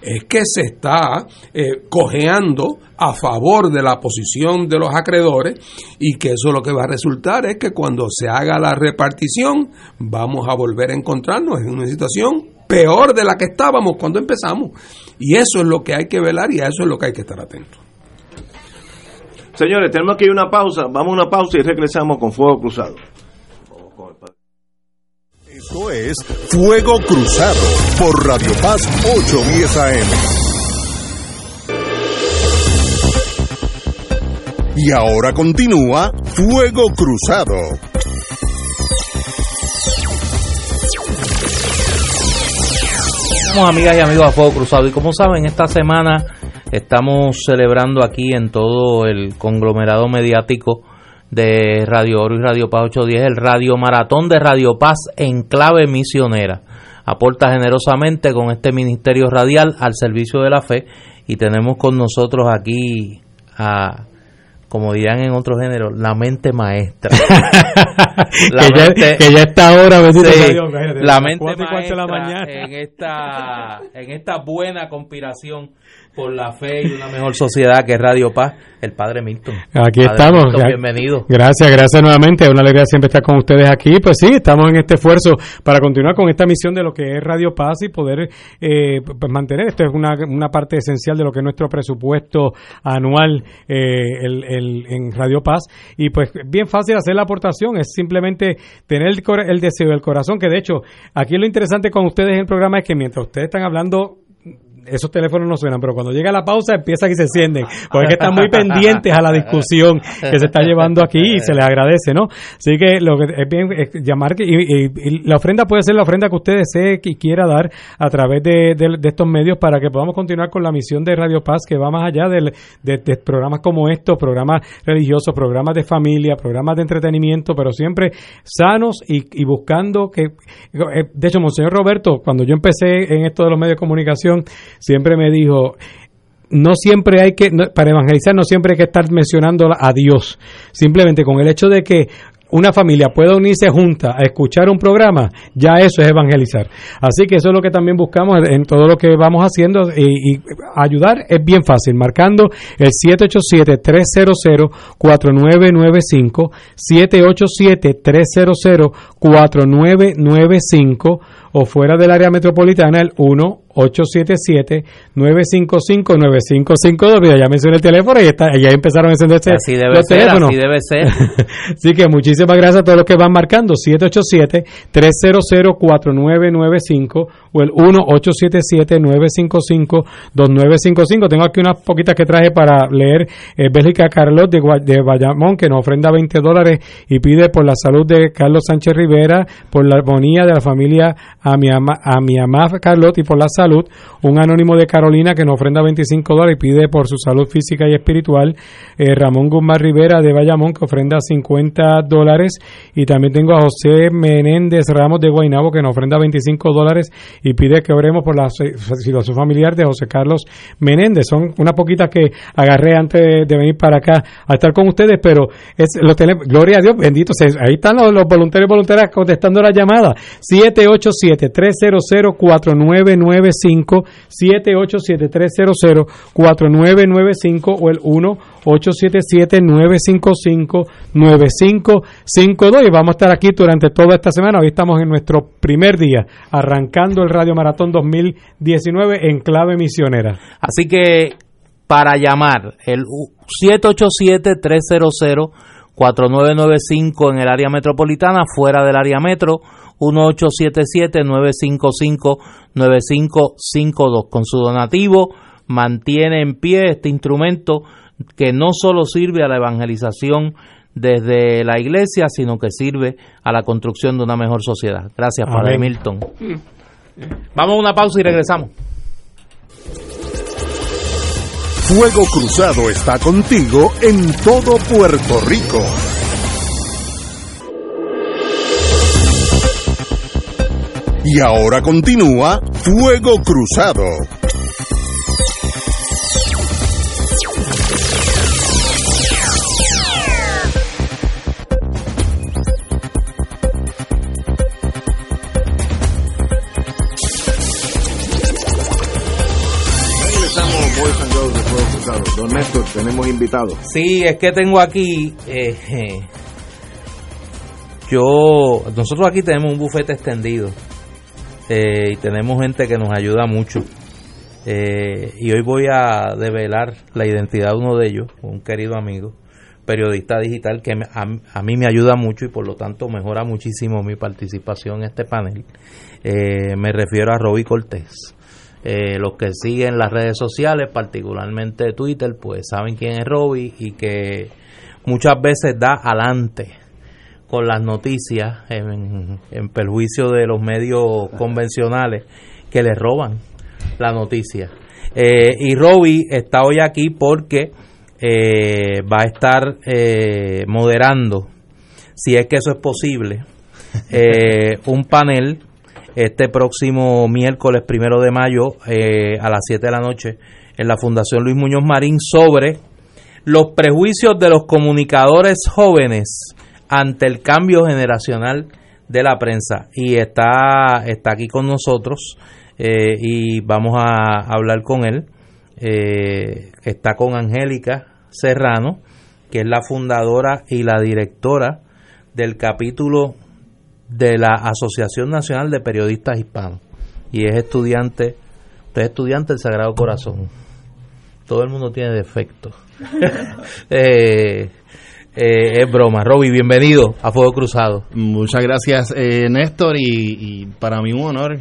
es que se está eh, cojeando a favor de la posición de los acreedores y que eso lo que va a resultar es que cuando se haga la repartición vamos a volver a encontrarnos en una situación peor de la que estábamos cuando empezamos. Y eso es lo que hay que velar y a eso es lo que hay que estar atentos. Señores, tenemos que ir una pausa. Vamos a una pausa y regresamos con Fuego Cruzado. Esto es Fuego Cruzado por Radio Paz 810 AM. Y ahora continúa Fuego Cruzado. Somos amigas y amigos a Fuego Cruzado y como saben, esta semana estamos celebrando aquí en todo el conglomerado mediático de Radio Oro y Radio Paz 810 el Radio Maratón de Radio Paz en clave misionera. Aporta generosamente con este ministerio radial al servicio de la fe y tenemos con nosotros aquí a como dirán en otro género, la mente maestra. La que, ya, mente- que ya está ahora, bendito Sí, Dios, la mente de la maestra mañana. en esta en esta buena conspiración por la fe y una mejor sociedad que es Radio Paz, el Padre Milton. Aquí Padre estamos. Milton, bienvenido. Gracias, gracias nuevamente. Es una alegría siempre estar con ustedes aquí. Pues sí, estamos en este esfuerzo para continuar con esta misión de lo que es Radio Paz y poder eh, pues mantener. Esto es una, una parte esencial de lo que es nuestro presupuesto anual eh, el- el- en Radio Paz. Y pues bien fácil hacer la aportación. Es simplemente tener el, el deseo del corazón. Que de hecho, aquí lo interesante con ustedes en el programa es que mientras ustedes están hablando esos teléfonos no suenan, pero cuando llega la pausa empiezan y se encienden, porque es que están muy pendientes a la discusión que se está llevando aquí y se les agradece, ¿no? Así que lo que es bien es llamar que- y, y- y la ofrenda puede ser la ofrenda que usted desee y quiera dar a través de, de- de estos medios para que podamos continuar con la misión de Radio Paz que va más allá del- de, de programas como estos, programas religiosos, programas de familia, programas de entretenimiento, pero siempre sanos y, y buscando que, eh, de hecho, Monseñor Roberto, cuando yo empecé en esto de los medios de comunicación, siempre me dijo, no siempre hay que, para evangelizar no siempre hay que estar mencionando a Dios, simplemente con el hecho de que una familia pueda unirse junta a escuchar un programa, ya eso es evangelizar. Así que eso es lo que también buscamos en todo lo que vamos haciendo y, y ayudar es bien fácil, marcando el 787-300-4995, 787-300-4995 o fuera del área metropolitana el 1 877-955-9552. Ya mencioné el teléfono y está, ya empezaron a encenderse así debe los ser, teléfonos. Así debe ser. así que muchísimas gracias a todos los que van marcando. 787-300-4995 o el 1-877-955-2955. Tengo aquí unas poquitas que traje para leer. Eh, Bélgica Carlos de, de Bayamón, que nos ofrenda 20 dólares y pide por la salud de Carlos Sánchez Rivera, por la armonía de la familia a mi, ama, a mi amada Carlot y por la salud. Un anónimo de Carolina que nos ofrenda 25 dólares y pide por su salud física y espiritual. Eh, Ramón Guzmán Rivera de Bayamón que ofrenda 50 dólares. Y también tengo a José Menéndez Ramos de Guaynabo que nos ofrenda 25 dólares y pide que oremos por la se- situación familiar de José Carlos Menéndez. Son unas poquitas que agarré antes de, venir para acá a estar con ustedes, pero es los tele- gloria a Dios, bendito sea. Ahí están los, los voluntarios y voluntarias contestando la llamada. 787-300-4995, 787-300-4995 o el 1-877-955-9552. Y vamos a estar aquí durante toda esta semana. Hoy estamos en nuestro primer día, arrancando el Radio Maratón 2019 en clave misionera. Así que para llamar el u- 787-300-4995 en el área metropolitana, fuera del área metro, 1877-955-9552. Con su donativo mantiene en pie este instrumento que no solo sirve a la evangelización desde la iglesia, sino que sirve a la construcción de una mejor sociedad. Gracias, Padre. Milton. Vamos a una pausa y regresamos. Fuego Cruzado está contigo en todo Puerto Rico. Y ahora continúa Fuego Cruzado. Regresamos, Boys and Girls de Fuego Cruzado. Don Néstor, tenemos invitados. Sí, es que tengo aquí. eh, eh, yo. Nosotros aquí tenemos un bufete extendido. Eh, y tenemos gente que nos ayuda mucho. Eh, y hoy voy a develar la identidad de uno de ellos, un querido amigo, periodista digital que a, a mí me ayuda mucho y por lo tanto mejora muchísimo mi participación en este panel. Eh, me refiero a Roby Cortés. Eh, los que siguen las redes sociales, particularmente Twitter, pues saben quién es Roby y que muchas veces da adelante con las noticias en, en perjuicio de los medios convencionales que le roban la noticia. Eh, y Roby está hoy aquí porque eh, va a estar eh, moderando, si es que eso es posible, eh, un panel este próximo miércoles primero de mayo eh, a las 7 de la noche en la Fundación Luis Muñoz Marín sobre los prejuicios de los comunicadores jóvenes ante el cambio generacional de la prensa. Y está está aquí con nosotros eh, y vamos a hablar con él eh, está con Angélica Serrano que es la fundadora y la directora del capítulo de la Asociación Nacional de Periodistas Hispanos. Y es estudiante usted es estudiante del Sagrado Corazón. Todo el mundo tiene defectos eh, eh, es broma. Roby, bienvenido a Fuego Cruzado. Muchas gracias, eh, Néstor, y, y para mí un honor.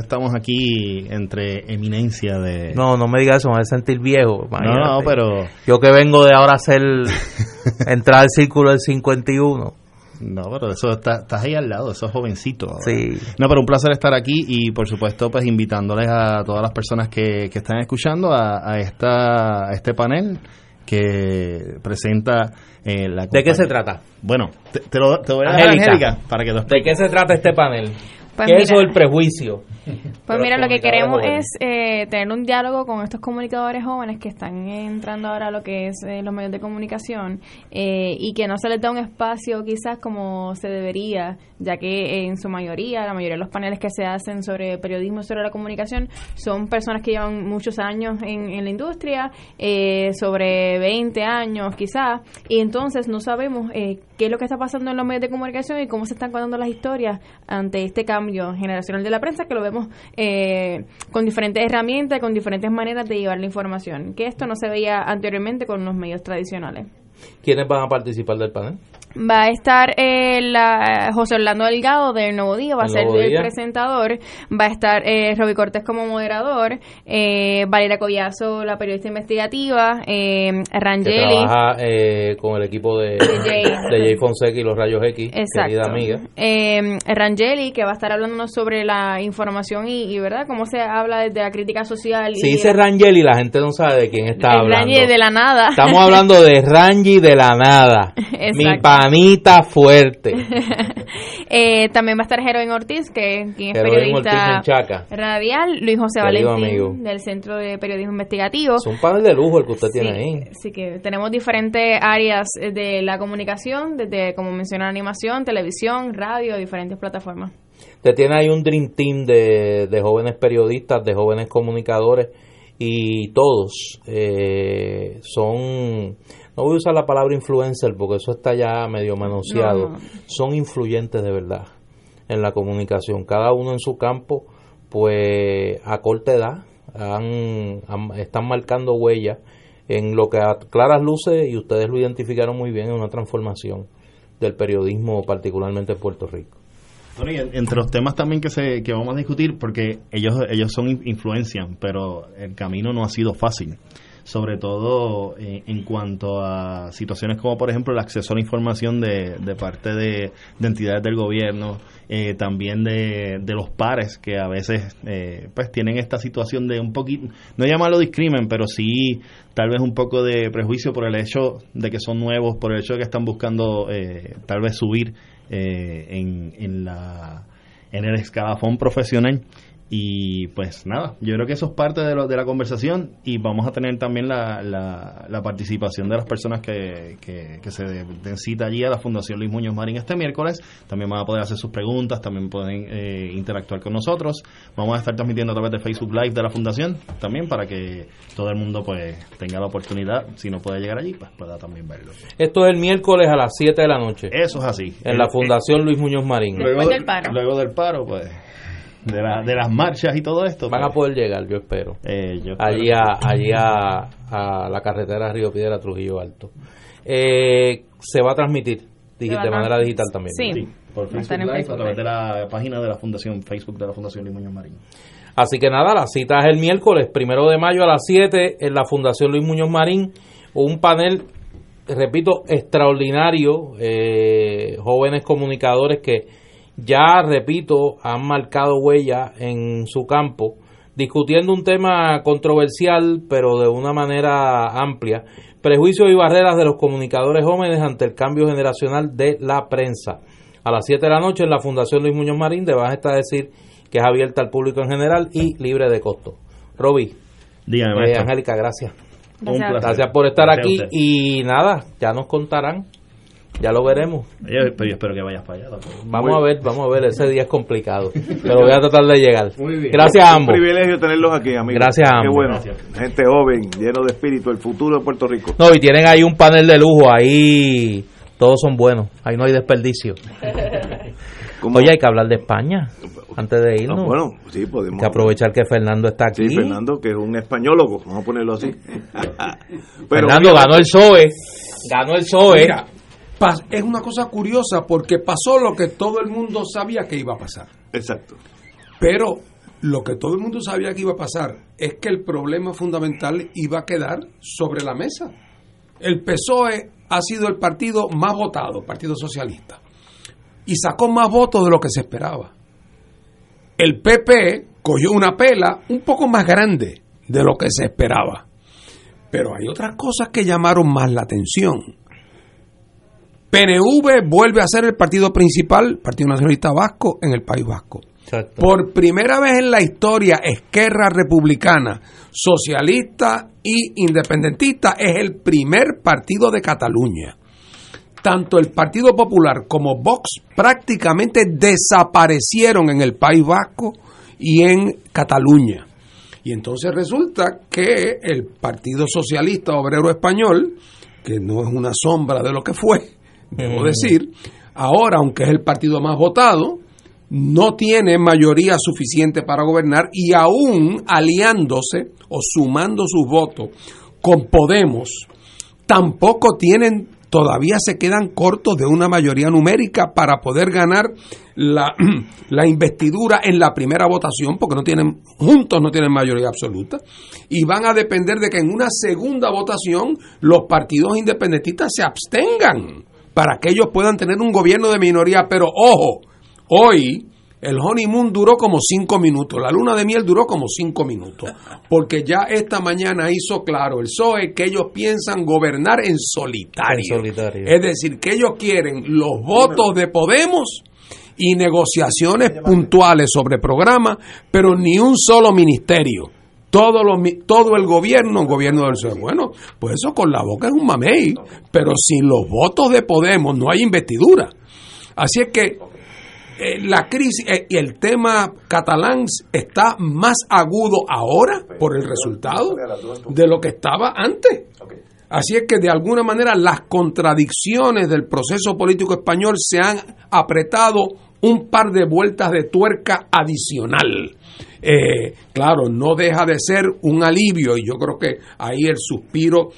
Estamos aquí entre eminencia de... No, no me digas eso, me voy a sentir viejo. no, imagínate. no, pero... Yo que vengo de ahora a hacer entrar al círculo del 51. No, pero eso está, estás ahí al lado, eso es jovencito. ahora. Sí. No, pero un placer estar aquí y por supuesto pues invitándoles a todas las personas que, que están escuchando a, a esta, a este panel que presenta eh, la ¿De qué se compañía- trata? Bueno, te, te lo, te voy a dejar, Angélica. Para que lo ¿De qué se trata este panel? Pues ¿Qué es eso mira. del prejuicio? Pues mira, lo que queremos es eh, tener un diálogo con estos comunicadores jóvenes que están entrando ahora a lo que es eh, los medios de comunicación eh, y que no se les da un espacio quizás como se debería, ya que en su mayoría, la mayoría de los paneles que se hacen sobre periodismo, sobre la comunicación, son personas que llevan muchos años en, en la industria, sobre 20 años quizás, y entonces no sabemos qué es lo que está pasando en los medios de comunicación y cómo se están contando las historias ante este cambio generacional de la prensa que lo vemos eh, con diferentes herramientas, con diferentes maneras de llevar la información, que esto no se veía anteriormente con los medios tradicionales. ¿Quiénes van a participar del panel? Va a estar eh, la, José Orlando Delgado del Nuevo Día, va a ser el presentador. Va a estar eh, Roby Cortés como moderador. Eh, Valeria Collazo, la periodista investigativa. Eh, Rangeli. Que trabaja eh, con el equipo de, de, Jay. Fonseca y los Rayos X. Querida amiga. Eh, Rangeli, que va a estar hablándonos sobre la información y, y, ¿verdad? Cómo se habla desde la crítica social. Si dice Rangeli, la gente no sabe de quién está hablando. Rangeli de la nada. Estamos hablando de Rangi de la nada. Mi panita fuerte. eh, también va a estar Jeroen Ortiz, que es periodista radial. Luis José Valentín, del Centro de Periodismo Investigativo. Es un panel de lujo el que usted tiene ahí. Sí, que tenemos diferentes áreas de la comunicación, desde, como menciona, animación, televisión, radio, diferentes plataformas. Usted tiene ahí un Dream Team de, de jóvenes periodistas, de jóvenes comunicadores y todos eh, son no voy a usar la palabra influencer porque eso está ya medio manoseado, son influyentes de verdad en la comunicación, cada uno en su campo, pues a corta edad han, están marcando huellas en lo que a claras luces, y ustedes lo identificaron muy bien, en una transformación del periodismo, particularmente en Puerto Rico. Bueno, y entre los temas también que, se, que vamos a discutir, porque ellos, ellos son influencian, pero el camino no ha sido fácil sobre todo eh, en cuanto a situaciones como por ejemplo el acceso a la información de, de parte de, entidades del gobierno, eh, también de, de, los pares que a veces eh, pues tienen esta situación de un poquito, no llamarlo discrimen, pero sí tal vez un poco de prejuicio por el hecho de que son nuevos, por el hecho de que están buscando tal vez subir en, en, la, en el escalafón profesional y pues nada, yo creo que eso es parte de, lo, de la conversación y vamos a tener también la, la, participación de las personas que, que, se den cita allí a la Fundación Luis Muñoz Marín este miércoles. También van a poder hacer sus preguntas, también pueden eh, interactuar con nosotros. Vamos a estar transmitiendo a través de Facebook Live de la Fundación también para que todo el mundo pues tenga la oportunidad, si no puede llegar allí, pues pueda también verlo. Esto es el miércoles a las 7 de la noche. Eso es así. En la Fundación Luis Muñoz Marín. Luego, del paro. Luego del paro, pues de, la, de las marchas y todo esto. Van a pues. poder llegar, yo espero. Eh, allí a, allí a, a, la carretera Río Piedra Trujillo Alto. Eh, se va a transmitir de manera digital también. Sí. por Facebook Live, a través de la página de la Fundación Facebook de la Fundación Luis Muñoz Marín. Así que nada, la cita es el miércoles, primero de mayo a las 7 en la Fundación Luis Muñoz Marín. Un panel, repito, extraordinario, eh, jóvenes comunicadores que ya, repito, han marcado huella en su campo, discutiendo un tema controversial, pero de una manera amplia, prejuicios y barreras de los comunicadores jóvenes ante el cambio generacional de la prensa. A las 7 de la noche en la Fundación Luis Muñoz Marín, de a decir que es abierta al público en general y libre de costo. Roby, Dígame, eh, Angélica, gracias. Gracias. por estar aquí y nada, ya nos contarán ya lo veremos. Yo, espero que vayas para allá. Vamos a ver, vamos a ver. Ese día es complicado. pero voy a tratar de llegar. Gracias a ambos. Un privilegio tenerlos aquí, amigos. Gracias a ambos. Qué bueno. Gente joven, lleno de espíritu, el futuro de Puerto Rico. No, y tienen ahí un panel de lujo. Ahí todos son buenos. Ahí no hay desperdicio. Oye, hay que hablar de España antes de irnos. bueno, sí, podemos. que aprovechar que Fernando está aquí. Sí, Fernando, que es un españólogo, vamos a ponerlo así. Fernando ganó el PSOE. Ganó el PSOE es una cosa curiosa porque pasó lo que todo el mundo sabía que iba a pasar. Exacto. Pero lo que todo el mundo sabía que iba a pasar es que el problema fundamental iba a quedar sobre la mesa. El PSOE ha sido el partido más votado, Partido Socialista, y sacó más votos de lo que se esperaba. El PP cogió una pela un poco más grande de lo que se esperaba. Pero hay otras cosas que llamaron más la atención. PNV vuelve a ser el partido principal, Partido Nacionalista Vasco, en el País Vasco. Por primera vez en la historia, Esquerra Republicana, socialista y independentista, es el primer partido de Cataluña. Tanto el Partido Popular como Vox prácticamente desaparecieron en el País Vasco y en Cataluña. Y entonces resulta que el Partido Socialista Obrero Español, que no es una sombra de lo que fue, debo decir, ahora, aunque es el partido más votado, no tiene mayoría suficiente para gobernar y aún aliándose o sumando sus votos con Podemos, tampoco tienen, todavía se quedan cortos de una mayoría numérica para poder ganar la, la investidura en la primera votación, porque no tienen, juntos no tienen mayoría absoluta, y van a depender de que en una segunda votación los partidos independentistas se abstengan para que ellos puedan tener un gobierno de minoría, pero ojo, Hoy el honeymoon duró como cinco minutos, la luna de miel duró como cinco minutos, porque ya esta mañana hizo claro el PSOE que ellos piensan gobernar en solitario. En solitario. Es decir, que ellos quieren los votos de Podemos y negociaciones puntuales sobre programas, pero ni un solo ministerio. Todo, lo, todo el gobierno, gobierno del PSOE. Bueno, pues eso con la boca es un mamey, pero sin los votos de Podemos no hay investidura. Así es que eh, la crisis eh, y el tema catalán está más agudo ahora por el resultado de lo que estaba antes. Así es que de alguna manera las contradicciones del proceso político español se han apretado un par de vueltas de tuerca adicional. Eh, claro, no deja de ser un alivio y yo creo que ahí el suspiro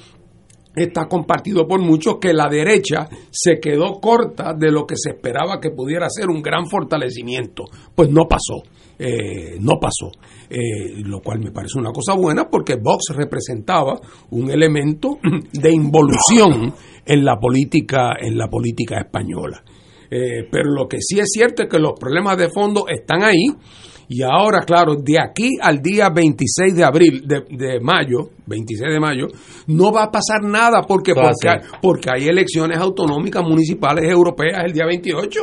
está compartido por muchos que la derecha se quedó corta de lo que se esperaba que pudiera ser un gran fortalecimiento. Pues no pasó, eh, no pasó, eh, lo cual me parece una cosa buena porque Vox representaba un elemento de involución en la política, en la política española. Pero lo que sí es cierto es que los problemas de fondo están ahí y ahora, claro, de aquí al día 26 de abril, de, mayo, 26 de mayo, no va a pasar nada porque, porque, hay, porque hay elecciones autonómicas municipales europeas el día 28.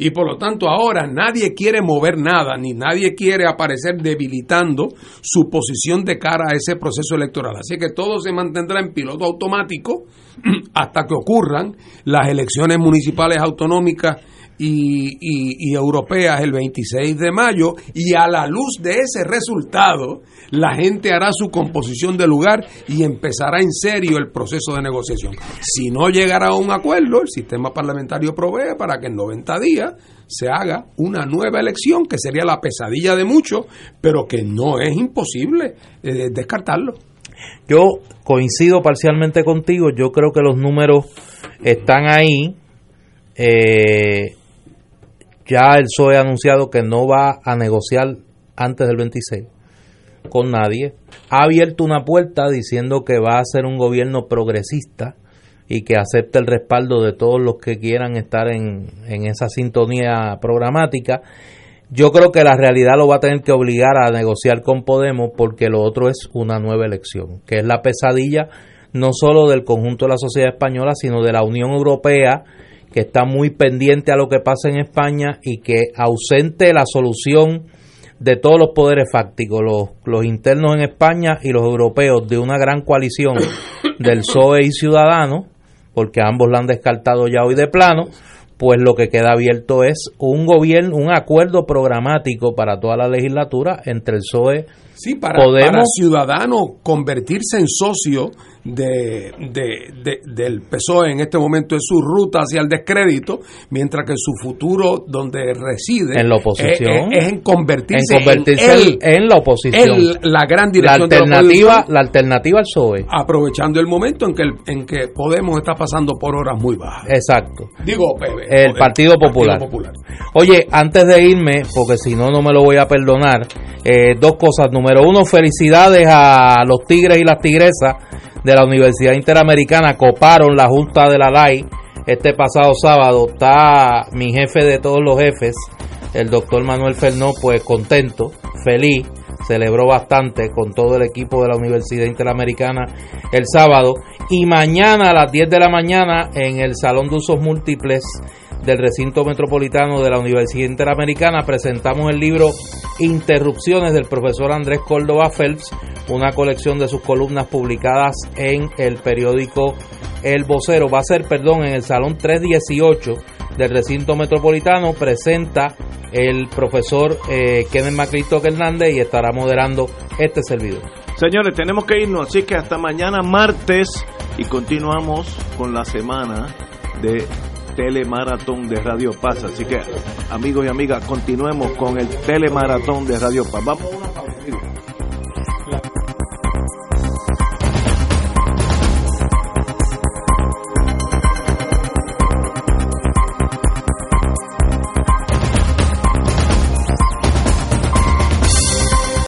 Y por lo tanto ahora nadie quiere mover nada, ni nadie quiere aparecer debilitando su posición de cara a ese proceso electoral. Así que todo se mantendrá en piloto automático hasta que ocurran las elecciones municipales autonómicas y, europeas el 26 de mayo y a la luz de ese resultado la gente hará su composición de lugar y empezará en serio el proceso de negociación. Si no llegará a un acuerdo, el sistema parlamentario provee para que en 90 días se haga una nueva elección que sería la pesadilla de muchos, pero que no es imposible eh, descartarlo. Yo coincido parcialmente contigo, yo creo que los números están ahí. Eh, ya el PSOE ha anunciado que no va a negociar antes del 26 con nadie. Ha abierto una puerta diciendo que va a ser un gobierno progresista y que acepte el respaldo de todos los que quieran estar en, en esa sintonía programática. Yo creo que la realidad lo va a tener que obligar a negociar con Podemos porque lo otro es una nueva elección, que es la pesadilla no solo del conjunto de la sociedad española, sino de la Unión Europea que está muy pendiente a lo que pasa en España y que ausente la solución de todos los poderes fácticos, los, los internos en España y los europeos, de una gran coalición del PSOE y Ciudadanos, porque ambos la han descartado ya hoy de plano, pues lo que queda abierto es un gobierno, un acuerdo programático para toda la legislatura entre el PSOE Sí, para, para Ciudadanos convertirse en socio de, del PSOE en este momento es su ruta hacia el descrédito, mientras que su futuro donde reside en la oposición es, en convertirse, en, la oposición, la gran dirección la alternativa, la, alternativa al PSOE, aprovechando el momento en que en que Podemos está pasando por horas muy bajas. Exacto. Digo, el Partido Popular. Oye, antes de irme, porque si no no me lo voy a perdonar, eh, dos cosas. Número uno, felicidades a los tigres y las tigresas de la Universidad Interamericana. Coparon la Junta de la LAI este pasado sábado. Está mi jefe de todos los jefes, el doctor Manuel Fernó, pues contento, feliz. celebró bastante con todo el equipo de la Universidad Interamericana el sábado y mañana a las 10 de la mañana en el Salón de Usos Múltiples del recinto metropolitano de la Universidad Interamericana presentamos el libro Interrupciones del profesor Andrés Córdoba Phelps, una colección de sus columnas publicadas en el periódico El Vocero. Va a ser, perdón, en el Salón 318 del recinto metropolitano. Presenta el profesor eh, Kenneth Hernández y estará moderando este servidor. Señores, tenemos que irnos, así que hasta mañana martes y continuamos con la semana de telemaratón de Radio Paz. Así que, amigos y amigas, continuemos con el telemaratón de Radio Paz. Vamos a una pausa,